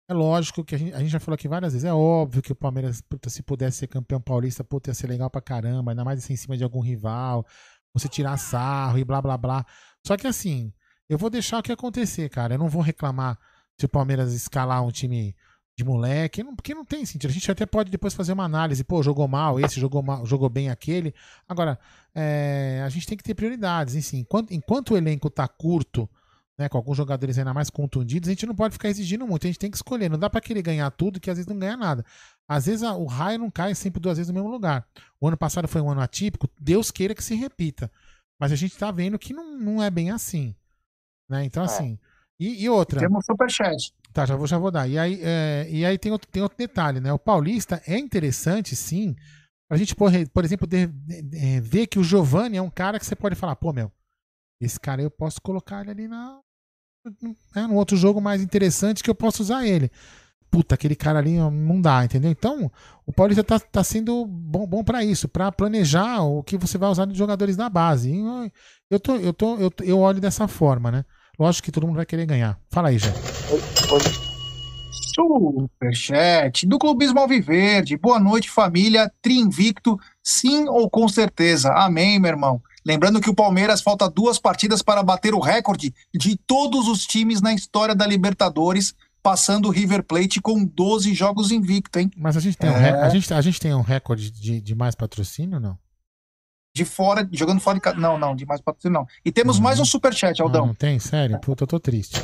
É lógico que a gente, a gente já falou aqui várias vezes, é óbvio que o Palmeiras, puta, se pudesse ser campeão paulista, puta, ia ser legal pra caramba, ainda mais assim, em cima de algum rival, você tirar sarro e blá blá blá. Só que assim, eu vou deixar o que acontecer, cara. Eu não vou reclamar se o Palmeiras escalar um time de moleque, não- porque não tem sentido. A gente até pode depois fazer uma análise, pô, jogou mal esse, jogou mal, jogou bem aquele. Agora, é, a gente tem que ter prioridades, enfim. Enquanto, enquanto o elenco tá curto, né, com alguns jogadores ainda mais contundidos, a gente não pode ficar exigindo muito, a gente tem que escolher. Não dá pra querer ganhar tudo, que às vezes não ganha nada. Às vezes a- o raio não cai sempre duas vezes no mesmo lugar. O ano passado foi um ano atípico, Deus queira que se repita. Mas a gente tá vendo que não, não é bem assim. Né? Então, É. E, e outra. Temos superchat. Tá, já vou, já vou dar. E aí, é, e aí tem, outro, tem outro detalhe, né? O Paulista é interessante, sim, pra gente, por, por exemplo, de- de- de- ver que o Giovanni é um cara que você pode falar, pô, meu, esse cara eu posso colocar ele ali na, né, no outro jogo mais interessante que eu posso usar ele. Puta, aquele cara ali não dá, entendeu? Então, o Paulista tá, tá sendo bom, bom para isso, pra planejar o que você vai usar de jogadores da base. E eu, tô, eu, tô, eu, eu olho dessa forma, né? Lógico que todo mundo vai querer ganhar. Fala aí, Jé. Superchat do Clubismo Alviverde. Boa noite, família. Trinvicto, sim ou com certeza? Amém, meu irmão. Lembrando que o Palmeiras falta duas partidas para bater o recorde de todos os times na história da Libertadores, passando o River Plate com 12 jogos invicto, hein? Mas a gente tem, um, É. re- a gente, a gente tem um recorde de, de mais patrocínio, não? De fora, jogando fora de casa. Não, não, de mais patrocínio não. E temos Uhum. mais um superchat, Ah, Aldão. não tem? Sério? Puta, eu tô triste.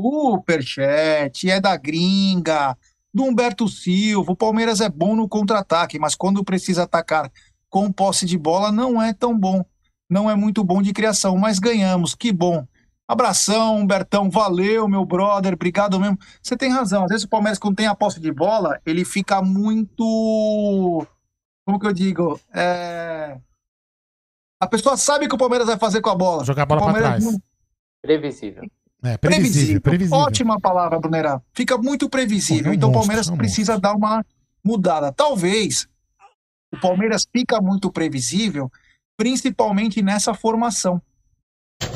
Superchat é da gringa, do Humberto Silva. O Palmeiras é bom no contra-ataque, mas quando precisa atacar com posse de bola, não é tão bom. Não é muito bom de criação, mas ganhamos. Que bom. Abração, Humbertão. Valeu, meu brother. Obrigado mesmo. Você tem razão. Às vezes o Palmeiras, quando tem a posse de bola, ele fica muito. Como que eu digo? É... A pessoa sabe que o Palmeiras vai fazer com a bola. Jogar a bola O pra Palmeiras trás. não- Previsível. É, previsível, previsível. Ótima palavra, Brunerá. Fica muito previsível. Pô, é então o Palmeiras é precisa dar uma mudada. Talvez o Palmeiras fica muito previsível, principalmente nessa formação.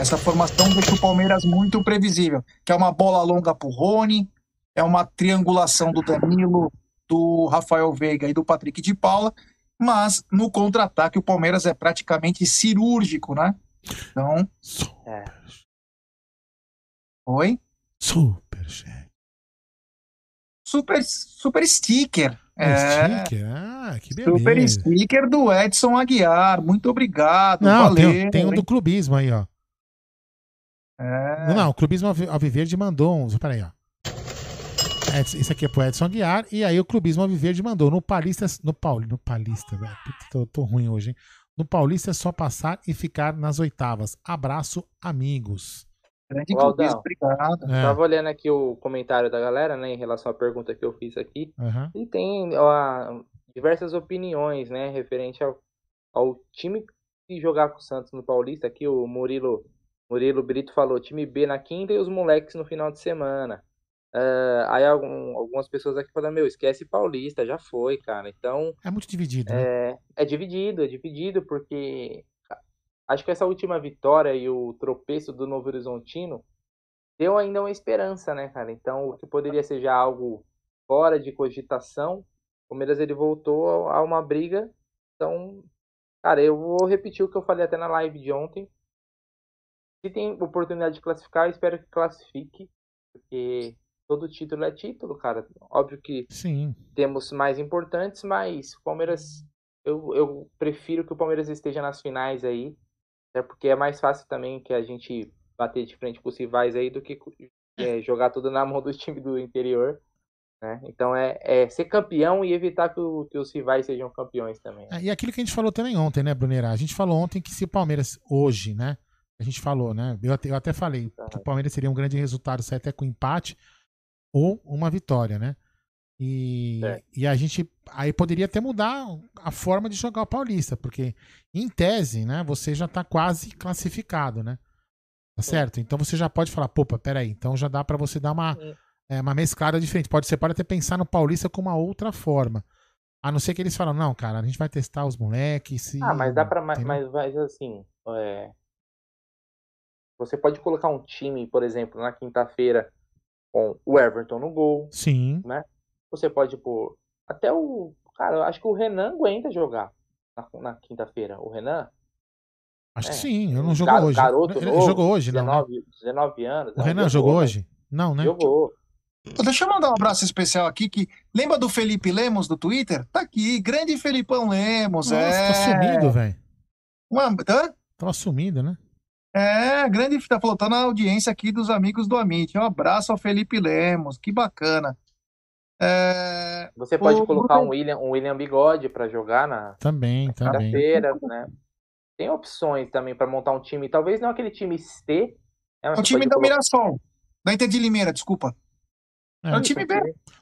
Essa formação deixa o Palmeiras muito previsível, que é uma bola longa pro Rony, é uma triangulação do Danilo, do Rafael Veiga e do Patrick de Paula, mas no contra-ataque o Palmeiras é praticamente cirúrgico, né? Então, É. oi? Superchat. Super, super sticker. É. É, Sticker? Ah, que super beleza. sticker do Edson Aguiar. Muito obrigado. Não, valeu. tem, tem um do clubismo aí, ó. É, Não, não, o clubismo Alvi- Alviverde mandou um. Peraí, ó. Edson- Isso aqui é pro Edson Aguiar. E aí o clubismo Alviverde mandou no Paulista. No Pauli, no Paulista, velho. Tô, tô ruim hoje, hein? No Paulista é só passar e ficar nas oitavas. Abraço, amigos. grande Aldão. clubismo, obrigado. É, Tava olhando aqui o comentário da galera, né, em relação à pergunta que eu fiz aqui. aham. E tem ó, diversas opiniões, né, referente ao, ao time que jogar com o Santos no Paulista. Aqui o Murilo, Murilo Brito falou time B na quinta e os moleques no final de semana. Ah, aí algum- algumas pessoas aqui falaram, meu, esquece Paulista, já foi, cara. Então, É muito dividido, né? é, é dividido, é dividido, porque acho que essa última vitória e o tropeço do Novo Horizontino deu ainda uma esperança, né, cara? Então, o que poderia ser já algo fora de cogitação, o Palmeiras ele voltou a uma briga. Então, cara, eu vou repetir o que eu falei até na live de ontem. Se tem oportunidade de classificar, eu espero que classifique, porque todo título é título, cara. Óbvio que Sim. temos mais importantes, mas o Palmeiras, eu, eu prefiro que o Palmeiras esteja nas finais aí, até porque é mais fácil também que a gente bater de frente com os rivais aí do que é, jogar tudo na mão do time do interior. Né? Então é, é ser campeão e evitar que, o- que os rivais sejam campeões também. É, E aquilo que a gente falou também ontem, né, Brunera? A gente falou ontem que se o Palmeiras hoje, né, A gente falou, né? Eu até, eu até falei que o Palmeiras seria um grande resultado sair até com empate ou uma vitória, né? E, É. e a gente aí poderia até mudar a forma de jogar o Paulista, porque em tese, né, você já tá quase classificado, né? Tá certo? Então você já pode falar, pô, peraí, então já dá pra você dar uma, é, uma mesclada diferente. Pode, você pode até pensar no Paulista com uma outra forma. A não ser que eles falam, não, cara, a gente vai testar os moleques. Ah, mas dá pra. Mas, mas, assim. é, Você pode colocar um time, por exemplo, na quinta-feira com o Everton no gol. Sim. Você pode pôr. Até o. Cara, eu acho que o Renan aguenta jogar na, na quinta-feira. O Renan. Acho que É. sim, eu não jogou Gar- hoje. garoto ele novo, jogou hoje, não. né? 19, 19 anos. O não, Renan jogou mas hoje? Não, né? Jogou. Deixa eu mandar um abraço especial aqui, que lembra do Felipe Lemos do Twitter? Tá aqui, grande Felipão Lemos, Nossa, é. tá sumido, velho. Uma- hã? Tava sumido, né? É, grande, tá falando, tá na audiência aqui dos amigos do Amit. Um abraço ao Felipe Lemos, que bacana. É, Você pode O- colocar um William, um William Bigode pra jogar na Também, também. quinta-feira, né? Tem opções também pra montar um time. Talvez não aquele time C. né, mas é o time colocar- Mirassol, da Inter de Limeira, desculpa. É. É o time B.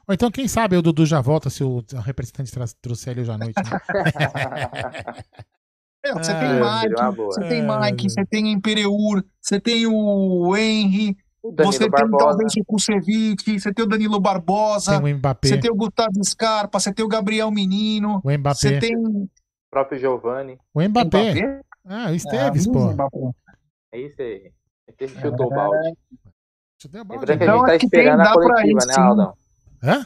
Ou então, quem sabe o Dudu já volta se o representante trouxer ele hoje à noite. Né? É, você Ah, tem seria Mike, você tem É, Mike, você tem Imperiur, você tem o Henry, O você tem Barbosa. talvez o Kusevich, você tem o Danilo Barbosa, Tem o Mbappé. você tem o Gustavo Scarpa, você tem o Gabriel Menino, O Mbappé. você tem O próprio Giovanni. O Mbappé. Mbappé? Ah, o Esteves, Ah, pô. Mbappé. É isso aí. Esse chutou o balde. Dar uma Lembrando que a Então, gente tá que tem- esperando a coletiva, né. Aldão? Hã?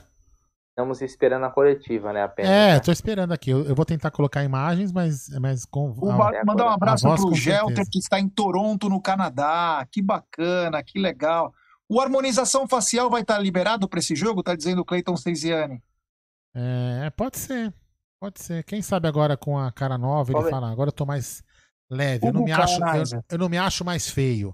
Estamos esperando a coletiva, né, apenas. É, né? tô esperando aqui. Eu, eu vou tentar colocar imagens, mas, mas com. O a- mandar um abraço pro Gelter, que está em Toronto, no Canadá. Que bacana, que legal. O harmonização facial vai estar liberado para esse jogo? Tá dizendo o Cleiton Seisiane. É, pode ser. Pode ser. Quem sabe agora com a cara nova ele Qual é? fala, agora eu tô mais leve. Eu não, me acho, eu, eu não me acho mais feio.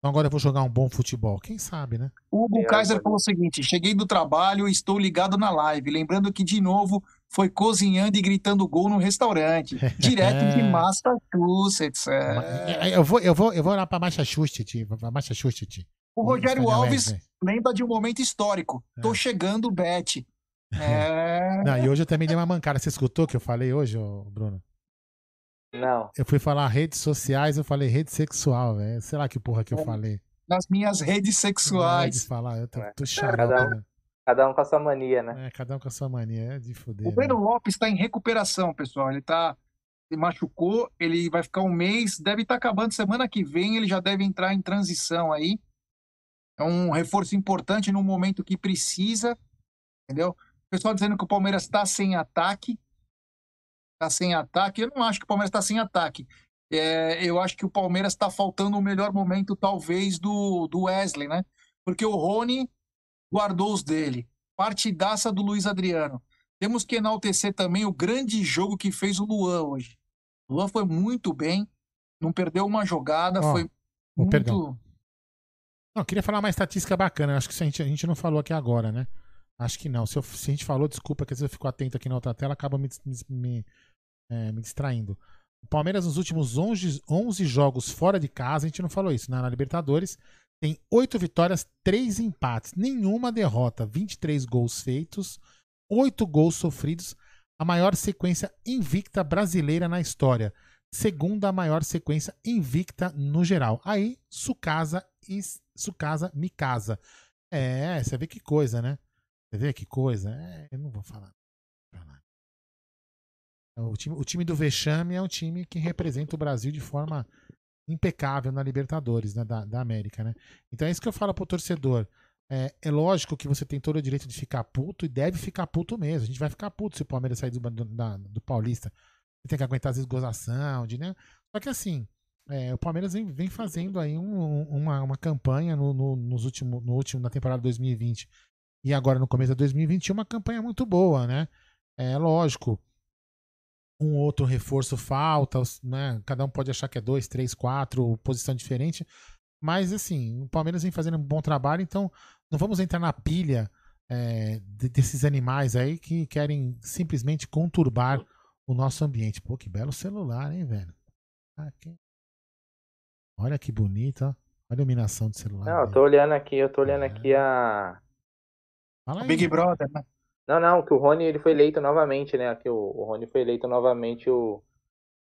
Então agora eu vou jogar um bom futebol. Quem sabe, né? O Hugo É, Kaiser agora- falou o seguinte: cheguei do trabalho e estou ligado na live. Lembrando que, de novo, foi cozinhando e gritando gol no restaurante. Direto de Massachusetts. É. É, Eu vou, eu vou, eu vou lá pra Massachusetts, pra Massachusetts. O Rogério Alves lembra de um momento histórico. Tô É. chegando, Bet. É. Não, e hoje eu também dei uma mancada. Você escutou o que eu falei hoje, Bruno? Não. Eu fui falar redes sociais, eu falei rede sexual, velho. Sei lá que porra que eu É. falei. Nas minhas redes sexuais. de falar, eu tô, É. tô Cada um- né? Cada um com a sua mania, né? É, cada um com a sua mania, é de fuder. O Breno né? Lopes está em recuperação, pessoal. Ele tá. Ele machucou, ele vai ficar um mês, deve estar acabando semana que vem, ele já deve entrar em transição aí. É um reforço importante no momento que precisa, entendeu? O pessoal dizendo que o Palmeiras está sem ataque. Está sem ataque. Eu não acho que o Palmeiras está sem ataque. É, eu acho que o Palmeiras está faltando o melhor momento, talvez, do, do Wesley, né? Porque o Rony guardou os dele. Partidaça do Luiz Adriano. Temos que enaltecer também o grande jogo que fez o Luan hoje. O Luan foi muito bem, não perdeu uma jogada, Ó, foi muito. perdão. Não, eu queria falar uma estatística bacana. Acho que a gente, a gente não falou aqui agora, né? Acho que não. Se, eu- se a gente falou, desculpa, que às vezes eu fico atento aqui na outra tela, acaba me, me, é, me distraindo. O Palmeiras, nos últimos 11, 11 jogos fora de casa, a gente não falou isso, né? Na Libertadores, tem 8 vitórias, 3 empates, nenhuma derrota, 23 gols feitos, 8 gols sofridos, a maior sequência invicta brasileira na história. Segunda maior sequência invicta no geral. Aí, Sukasa e Sukasa Mikasa. É, você vê que coisa, né? Você vê que coisa? É, eu não vou falar. O time, o time do Vexame é um time que representa o Brasil de forma impecável na Libertadores, né, da, da América, né? Então é isso que eu falo pro torcedor. É, é lógico que você tem todo o direito de ficar puto e deve ficar puto mesmo. A gente vai ficar puto se o Palmeiras sair do, do, da- do Paulista. Você tem que aguentar as esgozação, de, né? Só que assim, é, o Palmeiras vem, vem fazendo aí um- uma, uma campanha no, no, nos último, no último, na temporada 2020 e agora no começo de 2021, uma campanha muito boa, né? É lógico, um outro reforço falta, os- né? Cada um pode achar que é dois, três, quatro, posição diferente. Mas assim, o Palmeiras vem fazendo um bom trabalho, então não vamos entrar na pilha é, de- desses animais aí que querem simplesmente conturbar o nosso ambiente. Pô, que belo celular, hein, velho? Ah, que- Olha que bonito, ó. Olha a iluminação do celular. Não, eu tô olhando aqui, eu tô olhando É. aqui a. Fala aí. Big Brother, né? Não, não, que o Rony ele foi eleito novamente, né? Que o, o Rony foi eleito novamente o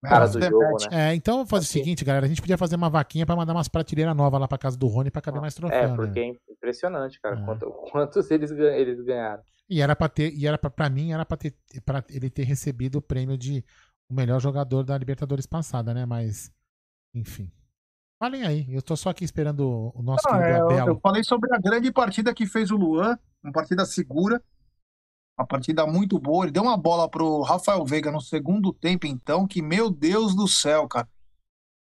cara do The jogo, Match. né? É, então vamos fazer o Aqui. seguinte, galera. A gente podia fazer uma vaquinha pra mandar umas prateleiras novas lá pra casa do Rony pra caber mais troféu, É, né? porque é impressionante, cara, É. quanto, quantos eles, eles ganharam. E era pra ter, e era pra, pra mim, era pra, ter, pra ele ter recebido o prêmio de o melhor jogador da Libertadores passada, né? Mas, enfim. Falem aí, eu tô só aqui esperando o nosso Não, querido é, eu, Abel. eu falei sobre a grande partida que fez o Luan, uma partida segura, uma partida muito boa. Ele deu uma bola pro Rafael Veiga no segundo tempo, então, que meu Deus do céu, cara.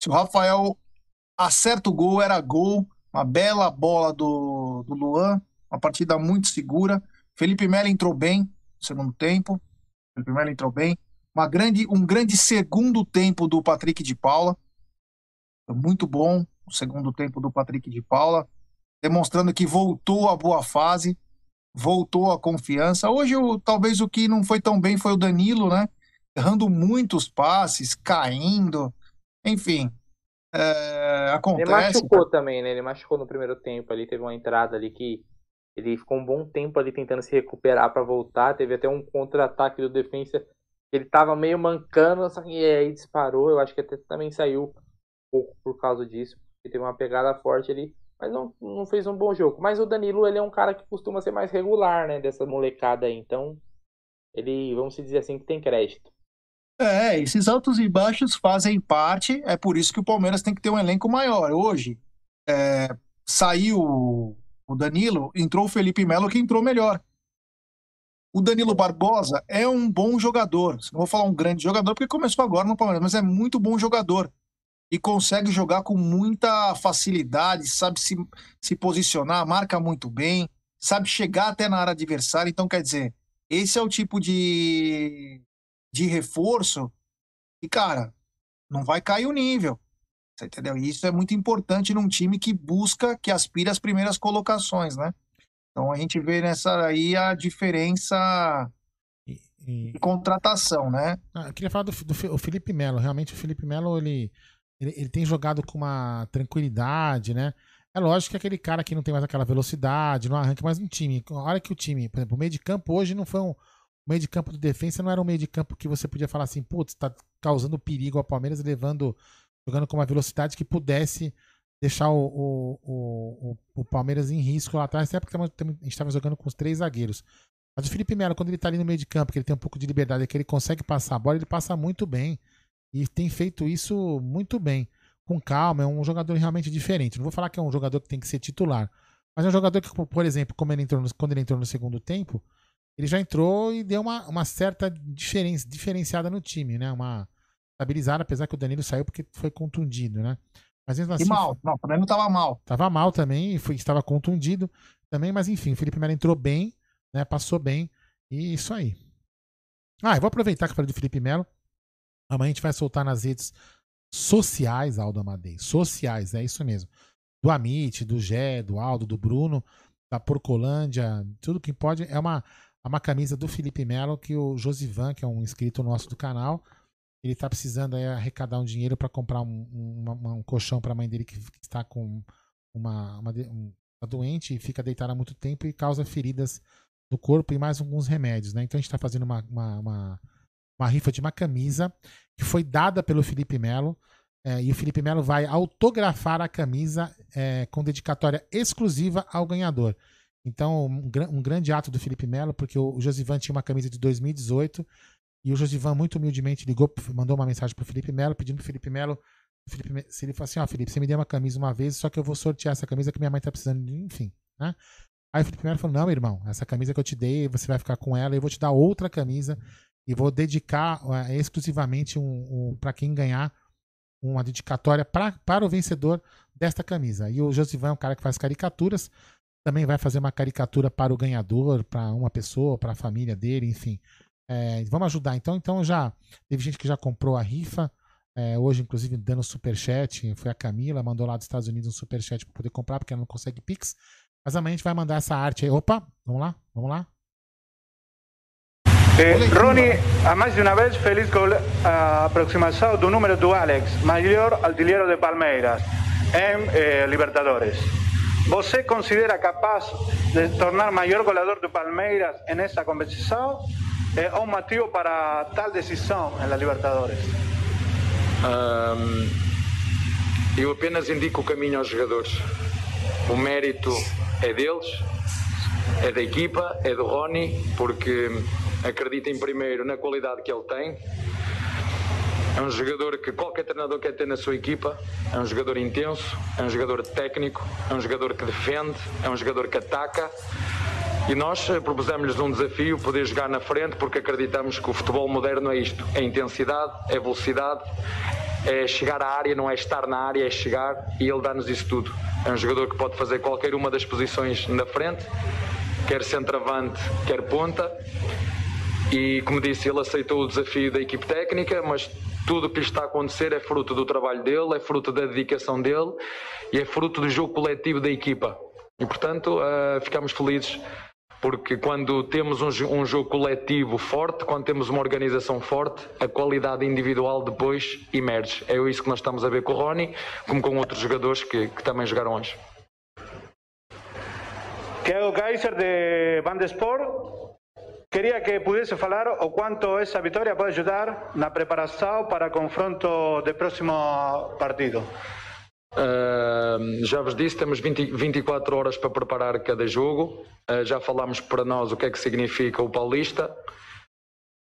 Se o Rafael acerta o gol, era gol. Uma bela bola do, do Luan, uma partida muito segura. Felipe Melo entrou bem no segundo tempo. Felipe Melo entrou bem. Uma grande, um grande segundo tempo do Patrick de Paula. Muito bom o segundo tempo do Patrick de Paula, demonstrando que voltou à boa fase, voltou à confiança. Hoje, o, talvez o que não foi tão bem foi o Danilo, né? Errando muitos passes, caindo, enfim. é, Ele acontece. machucou também, né? Ele machucou no primeiro tempo ali, teve uma entrada ali que ele ficou um bom tempo ali tentando se recuperar pra voltar. Teve até um contra-ataque do defensa. Ele tava meio mancando, só que aí disparou. Eu acho que até também saiu um pouco por causa disso. Ele teve uma pegada forte ali, mas não, não fez um bom jogo. Mas o Danilo, ele é um cara que costuma ser mais regular, né? Dessa molecada aí. Então, ele, vamos dizer assim, que tem crédito. É, esses altos e baixos fazem parte, é por isso que o Palmeiras tem que ter um elenco maior. Hoje, é, saiu o Danilo, entrou o Felipe Melo, que entrou melhor. O Danilo Barbosa é um bom jogador. Não vou falar um grande jogador, porque começou agora no Palmeiras, mas é muito bom jogador. E consegue jogar com muita facilidade, sabe se, se posicionar, marca muito bem, sabe chegar até na área adversária. Então, quer dizer, esse é o tipo de, de reforço e, cara, não vai cair o nível. Você entendeu? E isso é muito importante num time que busca, que aspira às primeiras colocações, né? Então a gente vê nessa aí a diferença E- e- de contratação, né? Ah, eu queria falar do, do Fi- o Felipe Melo. Realmente, o Felipe Melo, ele, ele, ele tem jogado com uma tranquilidade, né? É lógico que aquele cara que não tem mais aquela velocidade, não arranca mais um time. A hora que o time, por exemplo, o meio de campo hoje não foi um. O meio de campo do defensa não era um meio de campo que você podia falar assim, putz, tá causando perigo ao Palmeiras, levando, jogando com uma velocidade que pudesse deixar o, o, o, o- Palmeiras em risco lá atrás, até porque a gente estava jogando com os três zagueiros. Mas o Felipe Melo, quando ele tá ali no meio de campo, que ele tem um pouco de liberdade, que ele consegue passar a bola, ele passa muito bem. E tem feito isso muito bem. Com calma, é um jogador realmente diferente. Não vou falar que é um jogador que tem que ser titular. Mas é um jogador que, por exemplo, como ele entrou no- quando ele entrou no segundo tempo, ele já entrou e deu uma, uma certa diferença, diferenciada no time, né? Uma estabilizada, apesar que o Danilo saiu porque foi contundido, né? Mas mesmo assim, E mal, não, também não tava mal. Tava mal também, foi, estava contundido também, mas enfim, o Felipe Melo entrou bem, né? Passou bem. E isso aí. Ah, eu vou aproveitar que eu falei do Felipe Melo. Amanhã a gente vai soltar nas redes sociais, Aldo Amadei. Sociais, é isso mesmo. Do Amit, do Gé, do Aldo, do Bruno, da Porcolândia, tudo que pode. É uma, é uma camisa do Felipe Melo que o Josivan, que é um inscrito nosso do canal, ele tá precisando arrecadar um dinheiro para comprar um, um, um colchão para a mãe dele que está com uma, uma, um- tá doente e fica deitada há muito tempo e causa feridas no corpo e mais alguns remédios, né? Então a gente está fazendo uma, uma, uma, uma rifa de uma camisa que foi dada pelo Felipe Melo. é, e o Felipe Melo vai autografar a camisa é, com dedicatória exclusiva ao ganhador. Então, um, um grande ato do Felipe Melo, porque o, o Josivan tinha uma camisa de 2018 e o Josivan, muito humildemente, ligou, mandou uma mensagem pro Felipe Melo, pedindo pro Felipe Melo. Felipe, se ele falou assim: Ó, Felipe, você me deu uma camisa uma vez, só que eu vou sortear essa camisa que minha mãe tá precisando, enfim, né? Aí o Felipe Melo falou: Não, irmão, essa camisa que eu te dei, você vai ficar com ela, eu vou te dar outra camisa e vou dedicar eh, exclusivamente um, um, para quem ganhar uma dedicatória pra, para o vencedor desta camisa. E o Josivan é um cara que faz caricaturas, também vai fazer uma caricatura para o ganhador, para uma pessoa, para a família dele, enfim. É, vamos ajudar. Então, então já teve gente que já comprou a rifa. é, hoje, inclusive, dando superchat. Foi a Camila, mandou lá dos Estados Unidos um superchat para poder comprar, porque ela não consegue Pix. Mas amanhã a gente vai mandar essa arte aí. Opa, vamos lá, vamos lá. Eh, Ronnie, a más de una vez feliz con la aproximación do número do Alex, mayor artilheiro de Palmeiras. em eh, Libertadores. ¿Você considera capaz de tornar maior goleador do Palmeiras nessa competição? É um motivo para tal decisão na Libertadores? Um, eu apenas indico o caminho aos jogadores. O mérito é deles, é da equipa, é do Rony, porque acreditem primeiro na qualidade que ele tem. É um jogador que qualquer treinador quer ter na sua equipa. É um jogador intenso, é um jogador técnico, é um jogador que defende, é um jogador que ataca. E nós propusemos-lhes um desafio, poder jogar na frente, porque acreditamos que o futebol moderno é isto: é intensidade, é velocidade, é chegar à área, não é estar na área, é chegar e ele dá-nos isso tudo. É um jogador que pode fazer qualquer uma das posições na frente, quer centroavante, quer ponta. E como disse, ele aceitou o desafio da equipe técnica, mas tudo o que está a acontecer é fruto do trabalho dele, é fruto da dedicação dele e é fruto do jogo coletivo da equipa. E portanto, uh, ficamos felizes porque quando temos um, um, jogo coletivo forte, quando temos uma organização forte, a qualidade individual depois emerge. É isso que nós estamos a ver com o Rony, como com outros jogadores que, que também jogaram hoje. Thiago Kaiser de Bandesport. Queria que pudesse falar o quanto essa vitória pode ajudar na preparação para o confronto do próximo partido. Uh, já vos disse, temos 20, 24 horas para preparar cada jogo. Uh, já falámos para nós o que é que significa o Paulista.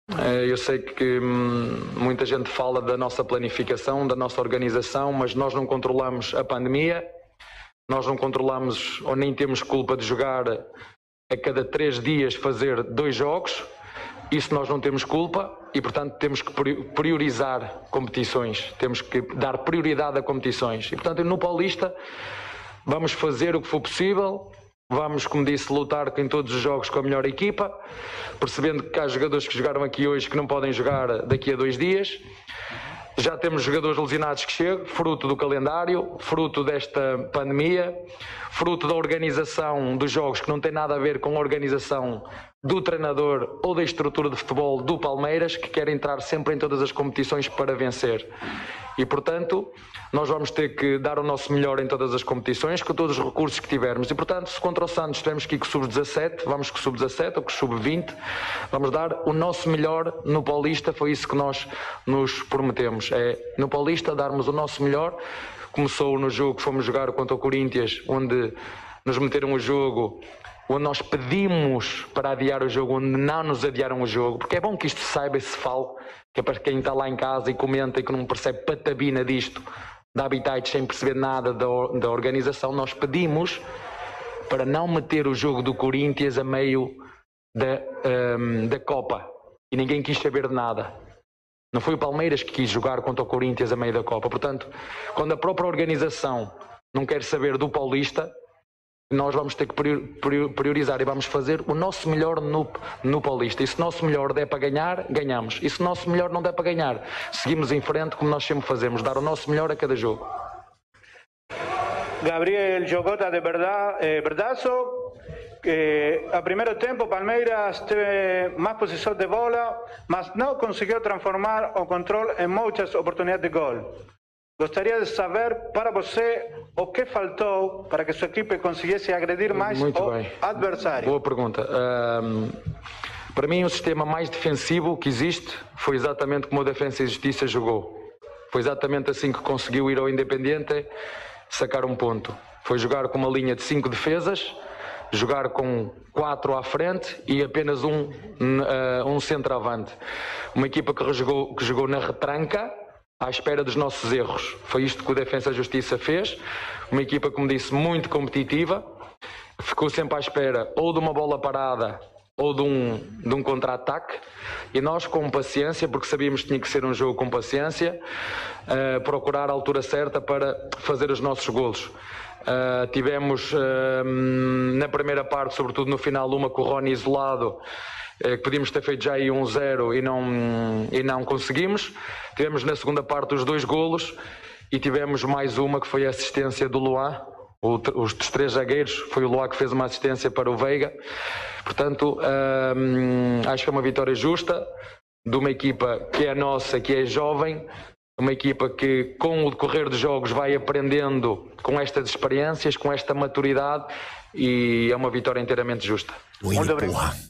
Uh, eu sei que hum, muita gente fala da nossa planificação, da nossa organização, mas nós não controlamos a pandemia, nós não controlamos ou nem temos culpa de jogar a cada três dias fazer dois jogos. Isso nós não temos culpa e, portanto, temos que priorizar competições, temos que dar prioridade a competições. E, portanto, no Paulista vamos fazer o que for possível, vamos, como disse, lutar em todos os jogos com a melhor equipa, percebendo que há jogadores que jogaram aqui hoje que não podem jogar daqui a dois dias. Já temos jogadores lesionados que chegam, fruto do calendário, fruto desta pandemia, fruto da organização dos jogos que não tem nada a ver com a organização do treinador ou da estrutura de futebol do Palmeiras, que quer entrar sempre em todas as competições para vencer. E, portanto, nós vamos ter que dar o nosso melhor em todas as competições, com todos os recursos que tivermos. E, portanto, se contra o Santos temos que ir com o sub-17, vamos com o sub-17 ou com o sub-20, vamos dar o nosso melhor no Paulista, foi isso que nós nos prometemos. É, no Paulista, darmos o nosso melhor. Começou no jogo que fomos jogar contra o Corinthians, onde nos meteram o jogo onde nós pedimos para adiar o jogo, onde não nos adiaram o jogo, porque é bom que isto saiba e se fale, que é para quem está lá em casa e comenta e que não percebe patabina disto, da Habitat sem perceber nada da, da organização, nós pedimos para não meter o jogo do Corinthians a meio da, um, da Copa e ninguém quis saber de nada. Não foi o Palmeiras que quis jogar contra o Corinthians a meio da Copa. Portanto, quando a própria organização não quer saber do Paulista, nós vamos ter que priorizar e vamos fazer o nosso melhor no, no Paulista. E se o nosso melhor der para ganhar, ganhamos. E se o nosso melhor não der para ganhar, seguimos em frente como nós sempre fazemos, dar o nosso melhor a cada jogo. Gabriel Jogota de verdad, eh, Verdazo. Eh, a primeiro tempo, Palmeiras teve mais posição de bola, mas não conseguiu transformar o controle em muitas oportunidades de gol. Gostaria de saber para você o que faltou para que sua equipe conseguisse agredir mais Muito o bem. adversário. Boa pergunta. Um, para mim, o sistema mais defensivo que existe foi exatamente como a Defensa e Justiça jogou. Foi exatamente assim que conseguiu ir ao Independente sacar um ponto. Foi jogar com uma linha de cinco defesas, jogar com quatro à frente e apenas um, uh, um centroavante. Uma equipa que jogou, que jogou na retranca à espera dos nossos erros. Foi isto que o Defensa Justiça fez. Uma equipa, como disse, muito competitiva. Ficou sempre à espera ou de uma bola parada ou de um, de um contra-ataque. E nós, com paciência, porque sabíamos que tinha que ser um jogo com paciência, uh, procurar a altura certa para fazer os nossos golos. Uh, tivemos uh, na primeira parte, sobretudo no final, uma com o Rony isolado que podíamos ter feito já aí um zero e não, e não conseguimos. Tivemos na segunda parte os dois golos e tivemos mais uma que foi a assistência do Luan. os dos três zagueiros, foi o Luan que fez uma assistência para o Veiga. Portanto, hum, acho que é uma vitória justa de uma equipa que é nossa, que é jovem, uma equipa que, com o decorrer dos jogos, vai aprendendo com estas experiências, com esta maturidade e é uma vitória inteiramente justa. Muito obrigado.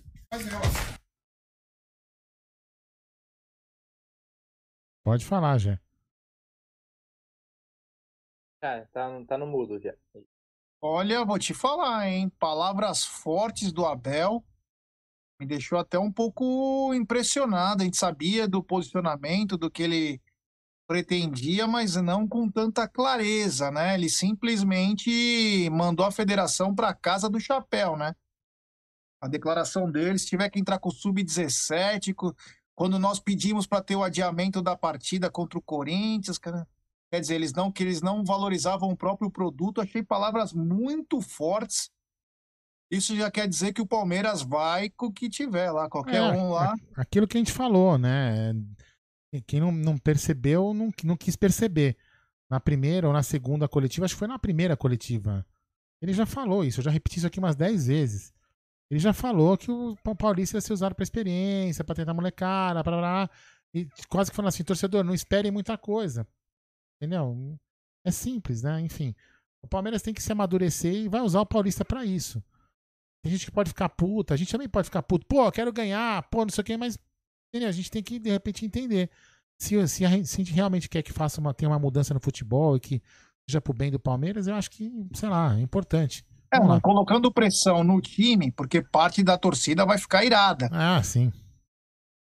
Pode falar, já. Ah, tá, tá no mudo já. Olha, vou te falar, hein? Palavras fortes do Abel. Me deixou até um pouco impressionado. A gente sabia do posicionamento, do que ele pretendia, mas não com tanta clareza, né? Ele simplesmente mandou a federação para casa do chapéu, né? A declaração dele, se tiver que entrar com o sub-17, quando nós pedimos para ter o adiamento da partida contra o Corinthians, cara, quer dizer, eles não que eles não valorizavam o próprio produto, achei palavras muito fortes. Isso já quer dizer que o Palmeiras vai com o que tiver lá, qualquer É, um lá. a- Aquilo que a gente falou, né? Quem não, não percebeu, não, não quis perceber. Na primeira ou na segunda coletiva, acho que foi na primeira coletiva. Ele já falou isso, eu já repeti isso aqui umas 10 vezes. Ele já falou que o Pau- Paulista ia ser usado pra experiência, pra tentar molecada, pra lá. E quase que falando assim, torcedor, não esperem muita coisa. Entendeu? É simples, né? Enfim. O Palmeiras tem que se amadurecer e vai usar o Paulista pra isso. Tem gente que pode ficar puta, a gente também pode ficar puto. Pô, quero ganhar, pô, não sei o quê, mas entendeu? a gente tem que, de repente, entender. Se, se, a, se a gente realmente quer que faça uma, tenha uma mudança no futebol e que seja pro bem do Palmeiras, eu acho que, sei lá, é importante. É, Vamos lá. colocando pressão no time, porque parte da torcida vai ficar irada. Ah, sim.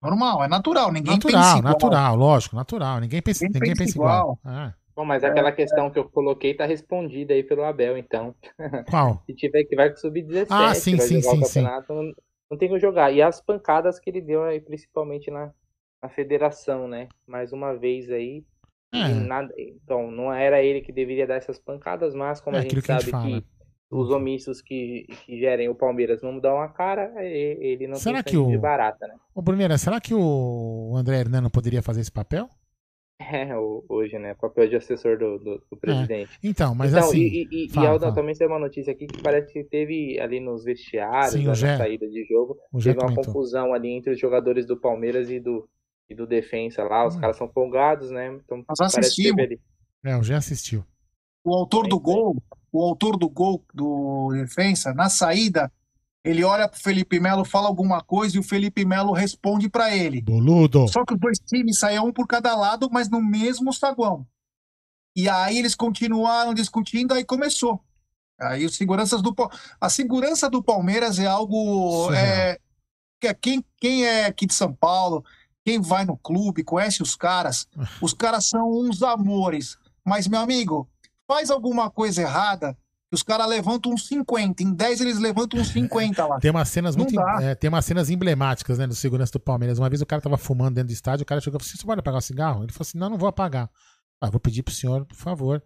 Normal, é natural, ninguém Natural, pensa igual. natural, lógico, natural. Ninguém pensa, Ninguém ninguém pensa pensa igual. igual. Ah, Bom, mas aquela questão que eu coloquei tá respondida aí pelo Abel, então. qual? Se tiver que vai com sub-17, Ah, sim, vai sim, jogar sim, o campeonato, não, não tem como jogar. E as pancadas que ele deu aí, principalmente na, na federação, né? Mais uma vez aí. É. nada- então, não era ele que deveria dar essas pancadas, mas como É a gente aquilo que a sabe gente fala. que os omissos que, que gerem o Palmeiras não dão a cara, e- ele não Será tem que sangue de o- barata, né? Ô, Bruneira, será que o André Hernan não poderia fazer esse papel? É, o- hoje, né? Papel de assessor do, do, do presidente. Então, mas então, assim. e, e, e fala, Aldão, fala. também tem uma notícia aqui que parece que teve ali nos vestiários, Sim, o né, Gé. na saída de jogo, O Gé teve uma comentou. confusão ali entre os jogadores do Palmeiras e do, e do Defensa lá. Os Hum. caras são folgados, né? Então Nós parece que assistimos. teve ali. É, o Gé assistiu. O autor É do gol, o autor do gol do defensa, na saída, ele olha pro Felipe Melo, fala alguma coisa e o Felipe Melo responde para ele. Boludo. Só que os dois times saíam um por cada lado, mas no mesmo saguão. E aí eles continuaram discutindo, aí começou. Aí os seguranças do a segurança do Palmeiras é algo é, que é- quem quem é aqui de São Paulo, quem vai no clube, conhece os caras, os caras são uns amores. Mas meu amigo, faz alguma coisa errada, os caras levantam uns 50, em 10 eles levantam uns 50 lá. Tem umas cenas Não muito. é, tem umas cenas emblemáticas, né, do segurança do Palmeiras. Uma vez o cara tava fumando dentro do estádio, o cara chegou e falou assim: você pode apagar o cigarro? Ele falou assim: não, não vou apagar. Ah, vou pedir pro senhor, por favor,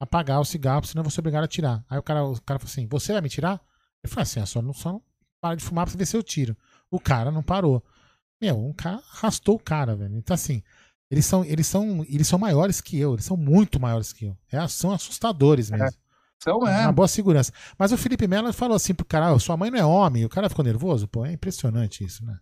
apagar o cigarro, senão eu vou ser obrigado a tirar. Aí o cara, o cara falou assim: você vai me tirar? Eu falei assim: é só não, só não para de fumar pra você ver se eu tiro. O cara não parou. Meu, um cara arrastou o cara, velho. Então, assim, eles são, eles são, eles são maiores que eu, eles são muito maiores que eu. É, são assustadores mesmo. Então Uma é. boa segurança. Mas o Felipe Melo falou assim pro cara, "Ah, sua mãe não é homem. O cara ficou nervoso. Pô, é impressionante isso, né?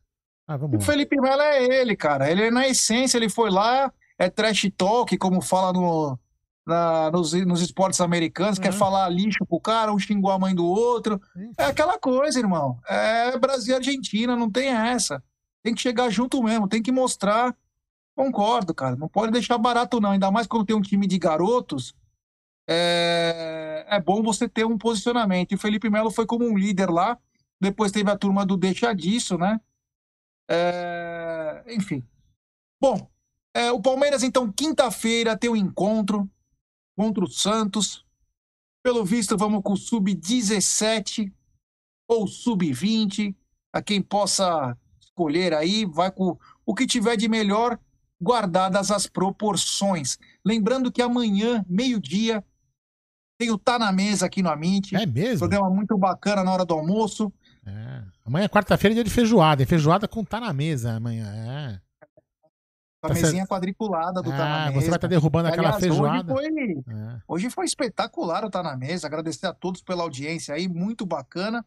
Ah, O vamos lá. Felipe Melo é ele, cara. Ele, na essência, ele foi lá, é trash talk, como fala no, na- nos, nos esportes americanos, quer Uhum. falar lixo pro cara, um xingou a mãe do outro. É aquela coisa, irmão. É Brasil e Argentina, não tem essa. Tem que chegar junto mesmo, tem que mostrar. Concordo, cara. Não pode deixar barato, não. Ainda mais quando tem um time de garotos. É, é bom você ter um posicionamento. E o Felipe Melo foi como um líder lá. Depois teve a turma do Deixa Disso, né? É, Enfim. Bom, é, o Palmeiras, então, quinta-feira tem um encontro contra o Santos. Pelo visto, vamos com o sub-17 ou sub-20. A quem possa escolher aí, vai com o que tiver de melhor, guardadas as proporções. Lembrando que amanhã, meio-dia, tem o Tá na Mesa aqui no Amit. É mesmo? Programa muito bacana na hora do almoço. É. Amanhã é quarta-feira, é dia de feijoada. hein? Feijoada com tá na mesa amanhã. É. A Tá mesinha certo. quadriculada do Tá na Ah, Mesa. você vai estar derrubando aquela Aliás, feijoada. Hoje foi, É. hoje foi espetacular o Tá na Mesa. Agradecer a todos pela audiência aí, muito bacana.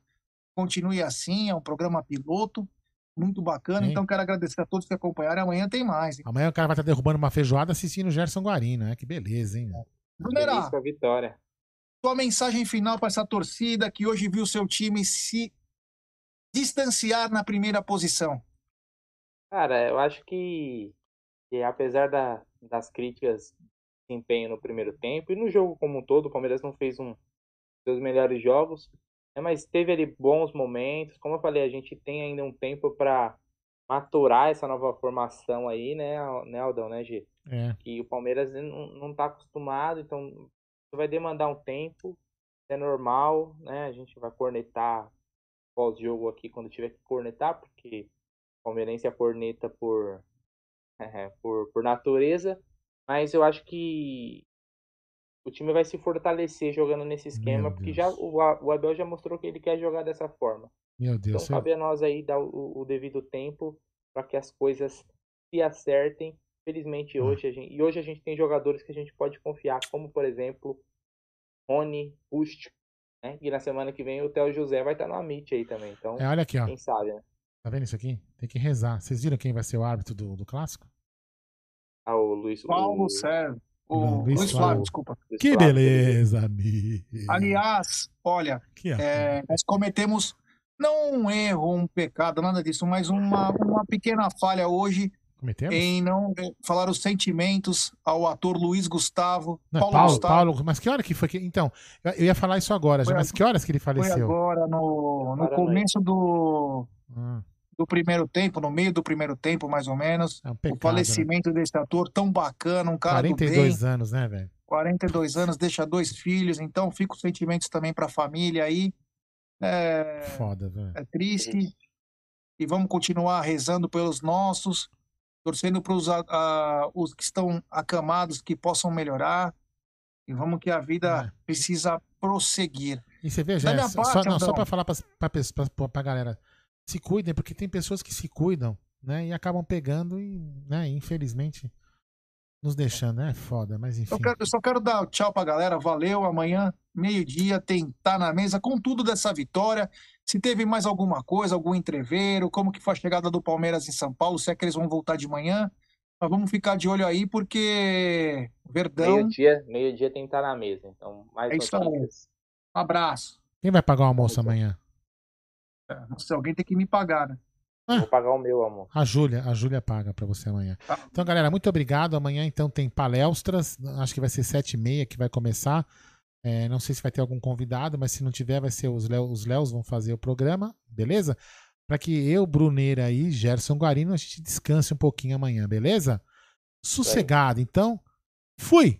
Continue assim, é um programa piloto. Muito bacana. Sim. Então quero agradecer a todos que acompanharam. Amanhã tem mais. hein? Amanhã o cara vai estar derrubando uma feijoada assistindo o Gerson Guarino, né? Que beleza, hein? Com a vitória. sua mensagem final para essa torcida que hoje viu seu time se distanciar na primeira posição. Cara, eu acho que, que apesar da- das críticas de desempenho no primeiro tempo e no jogo como um todo, o Palmeiras não fez um dos seus melhores jogos, né, mas teve ali bons momentos. Como eu falei, a gente tem ainda um tempo para maturar essa nova formação aí, né, né Aldão, né, G? É. que o Palmeiras não, não tá acostumado, então vai demandar um tempo, é normal, né? A gente vai cornetar pós-jogo aqui quando tiver que cornetar, porque o palmeirense é corneta por, é, por, por natureza, mas eu acho que o time vai se fortalecer jogando nesse esquema, Meu porque Deus. já o, o Abel já mostrou que ele quer jogar dessa forma. Meu Então Deus. você- cabe a nós aí dar o, o devido tempo para que as coisas se acertem. Felizmente Ah. hoje a gente, e hoje a gente tem jogadores que a gente pode confiar, como por exemplo Rony, Busto, né? E na semana que vem o Theo José vai estar no Amit aí também. Então, É, olha aqui, ó. quem sabe, né? Tá vendo isso aqui? Tem que rezar. Vocês viram quem vai ser o árbitro do, do clássico? Ah, o Luiz. Paulo o, Sérgio. O Luiz Luiz, Flávio. Flávio, desculpa. Luiz Que Flávio, beleza, amigo. Aliás, olha, Que é, nós cometemos não um erro, um pecado, nada disso, mas uma, uma pequena falha hoje Cometemos? em não eh, falar os sentimentos ao ator Luiz Gustavo. Não, Paulo, Paulo, Gustavo Paulo, mas que hora que foi que. Então, eu ia falar isso agora, já, Foi mas que horas que ele foi faleceu? agora no, no começo do, do primeiro tempo, no meio do primeiro tempo, mais ou menos. é um o pecado. Né? falecimento desse ator tão bacana, um cara do bem, 42 anos, né, velho? 42 anos, deixa dois filhos, então fica os sentimentos também para a família aí. É, Foda, velho. é triste. E vamos continuar rezando pelos nossos, torcendo para os que estão acamados que possam melhorar. E vamos que a vida É. precisa prosseguir. E você já, minha só, parte, não, só pra falar pra, pra galera, se cuidem, porque tem pessoas que se cuidam, né, e acabam pegando e, né, infelizmente, nos deixando, né, é foda, mas enfim. Eu, quero- eu só quero dar tchau pra galera. Valeu. Amanhã, meio-dia, tem Tá na Mesa com tudo dessa vitória. Se teve mais alguma coisa, algum entreveiro, como que foi a chegada do Palmeiras em São Paulo, se é que eles vão voltar de manhã. Mas vamos ficar de olho aí, porque Verdão, Meio-dia, meio-dia tem que estar na mesa. Então, mais É isso aí. um abraço. Quem vai pagar o almoço amanhã? É, Se alguém tem que me pagar, né? Ah. Vou pagar o meu, amor. A Júlia, a Júlia paga pra você amanhã. Tá. Então, galera, muito obrigado. Amanhã, então, tem palestras. Acho que vai ser sete e meia que vai começar. É, não sei se vai ter algum convidado, mas se não tiver, vai ser os Léo, os Léos vão fazer o programa, beleza? Pra que eu, Bruneira e Gerson Guarino, a gente descanse um pouquinho amanhã, beleza? Sossegado, então. Fui!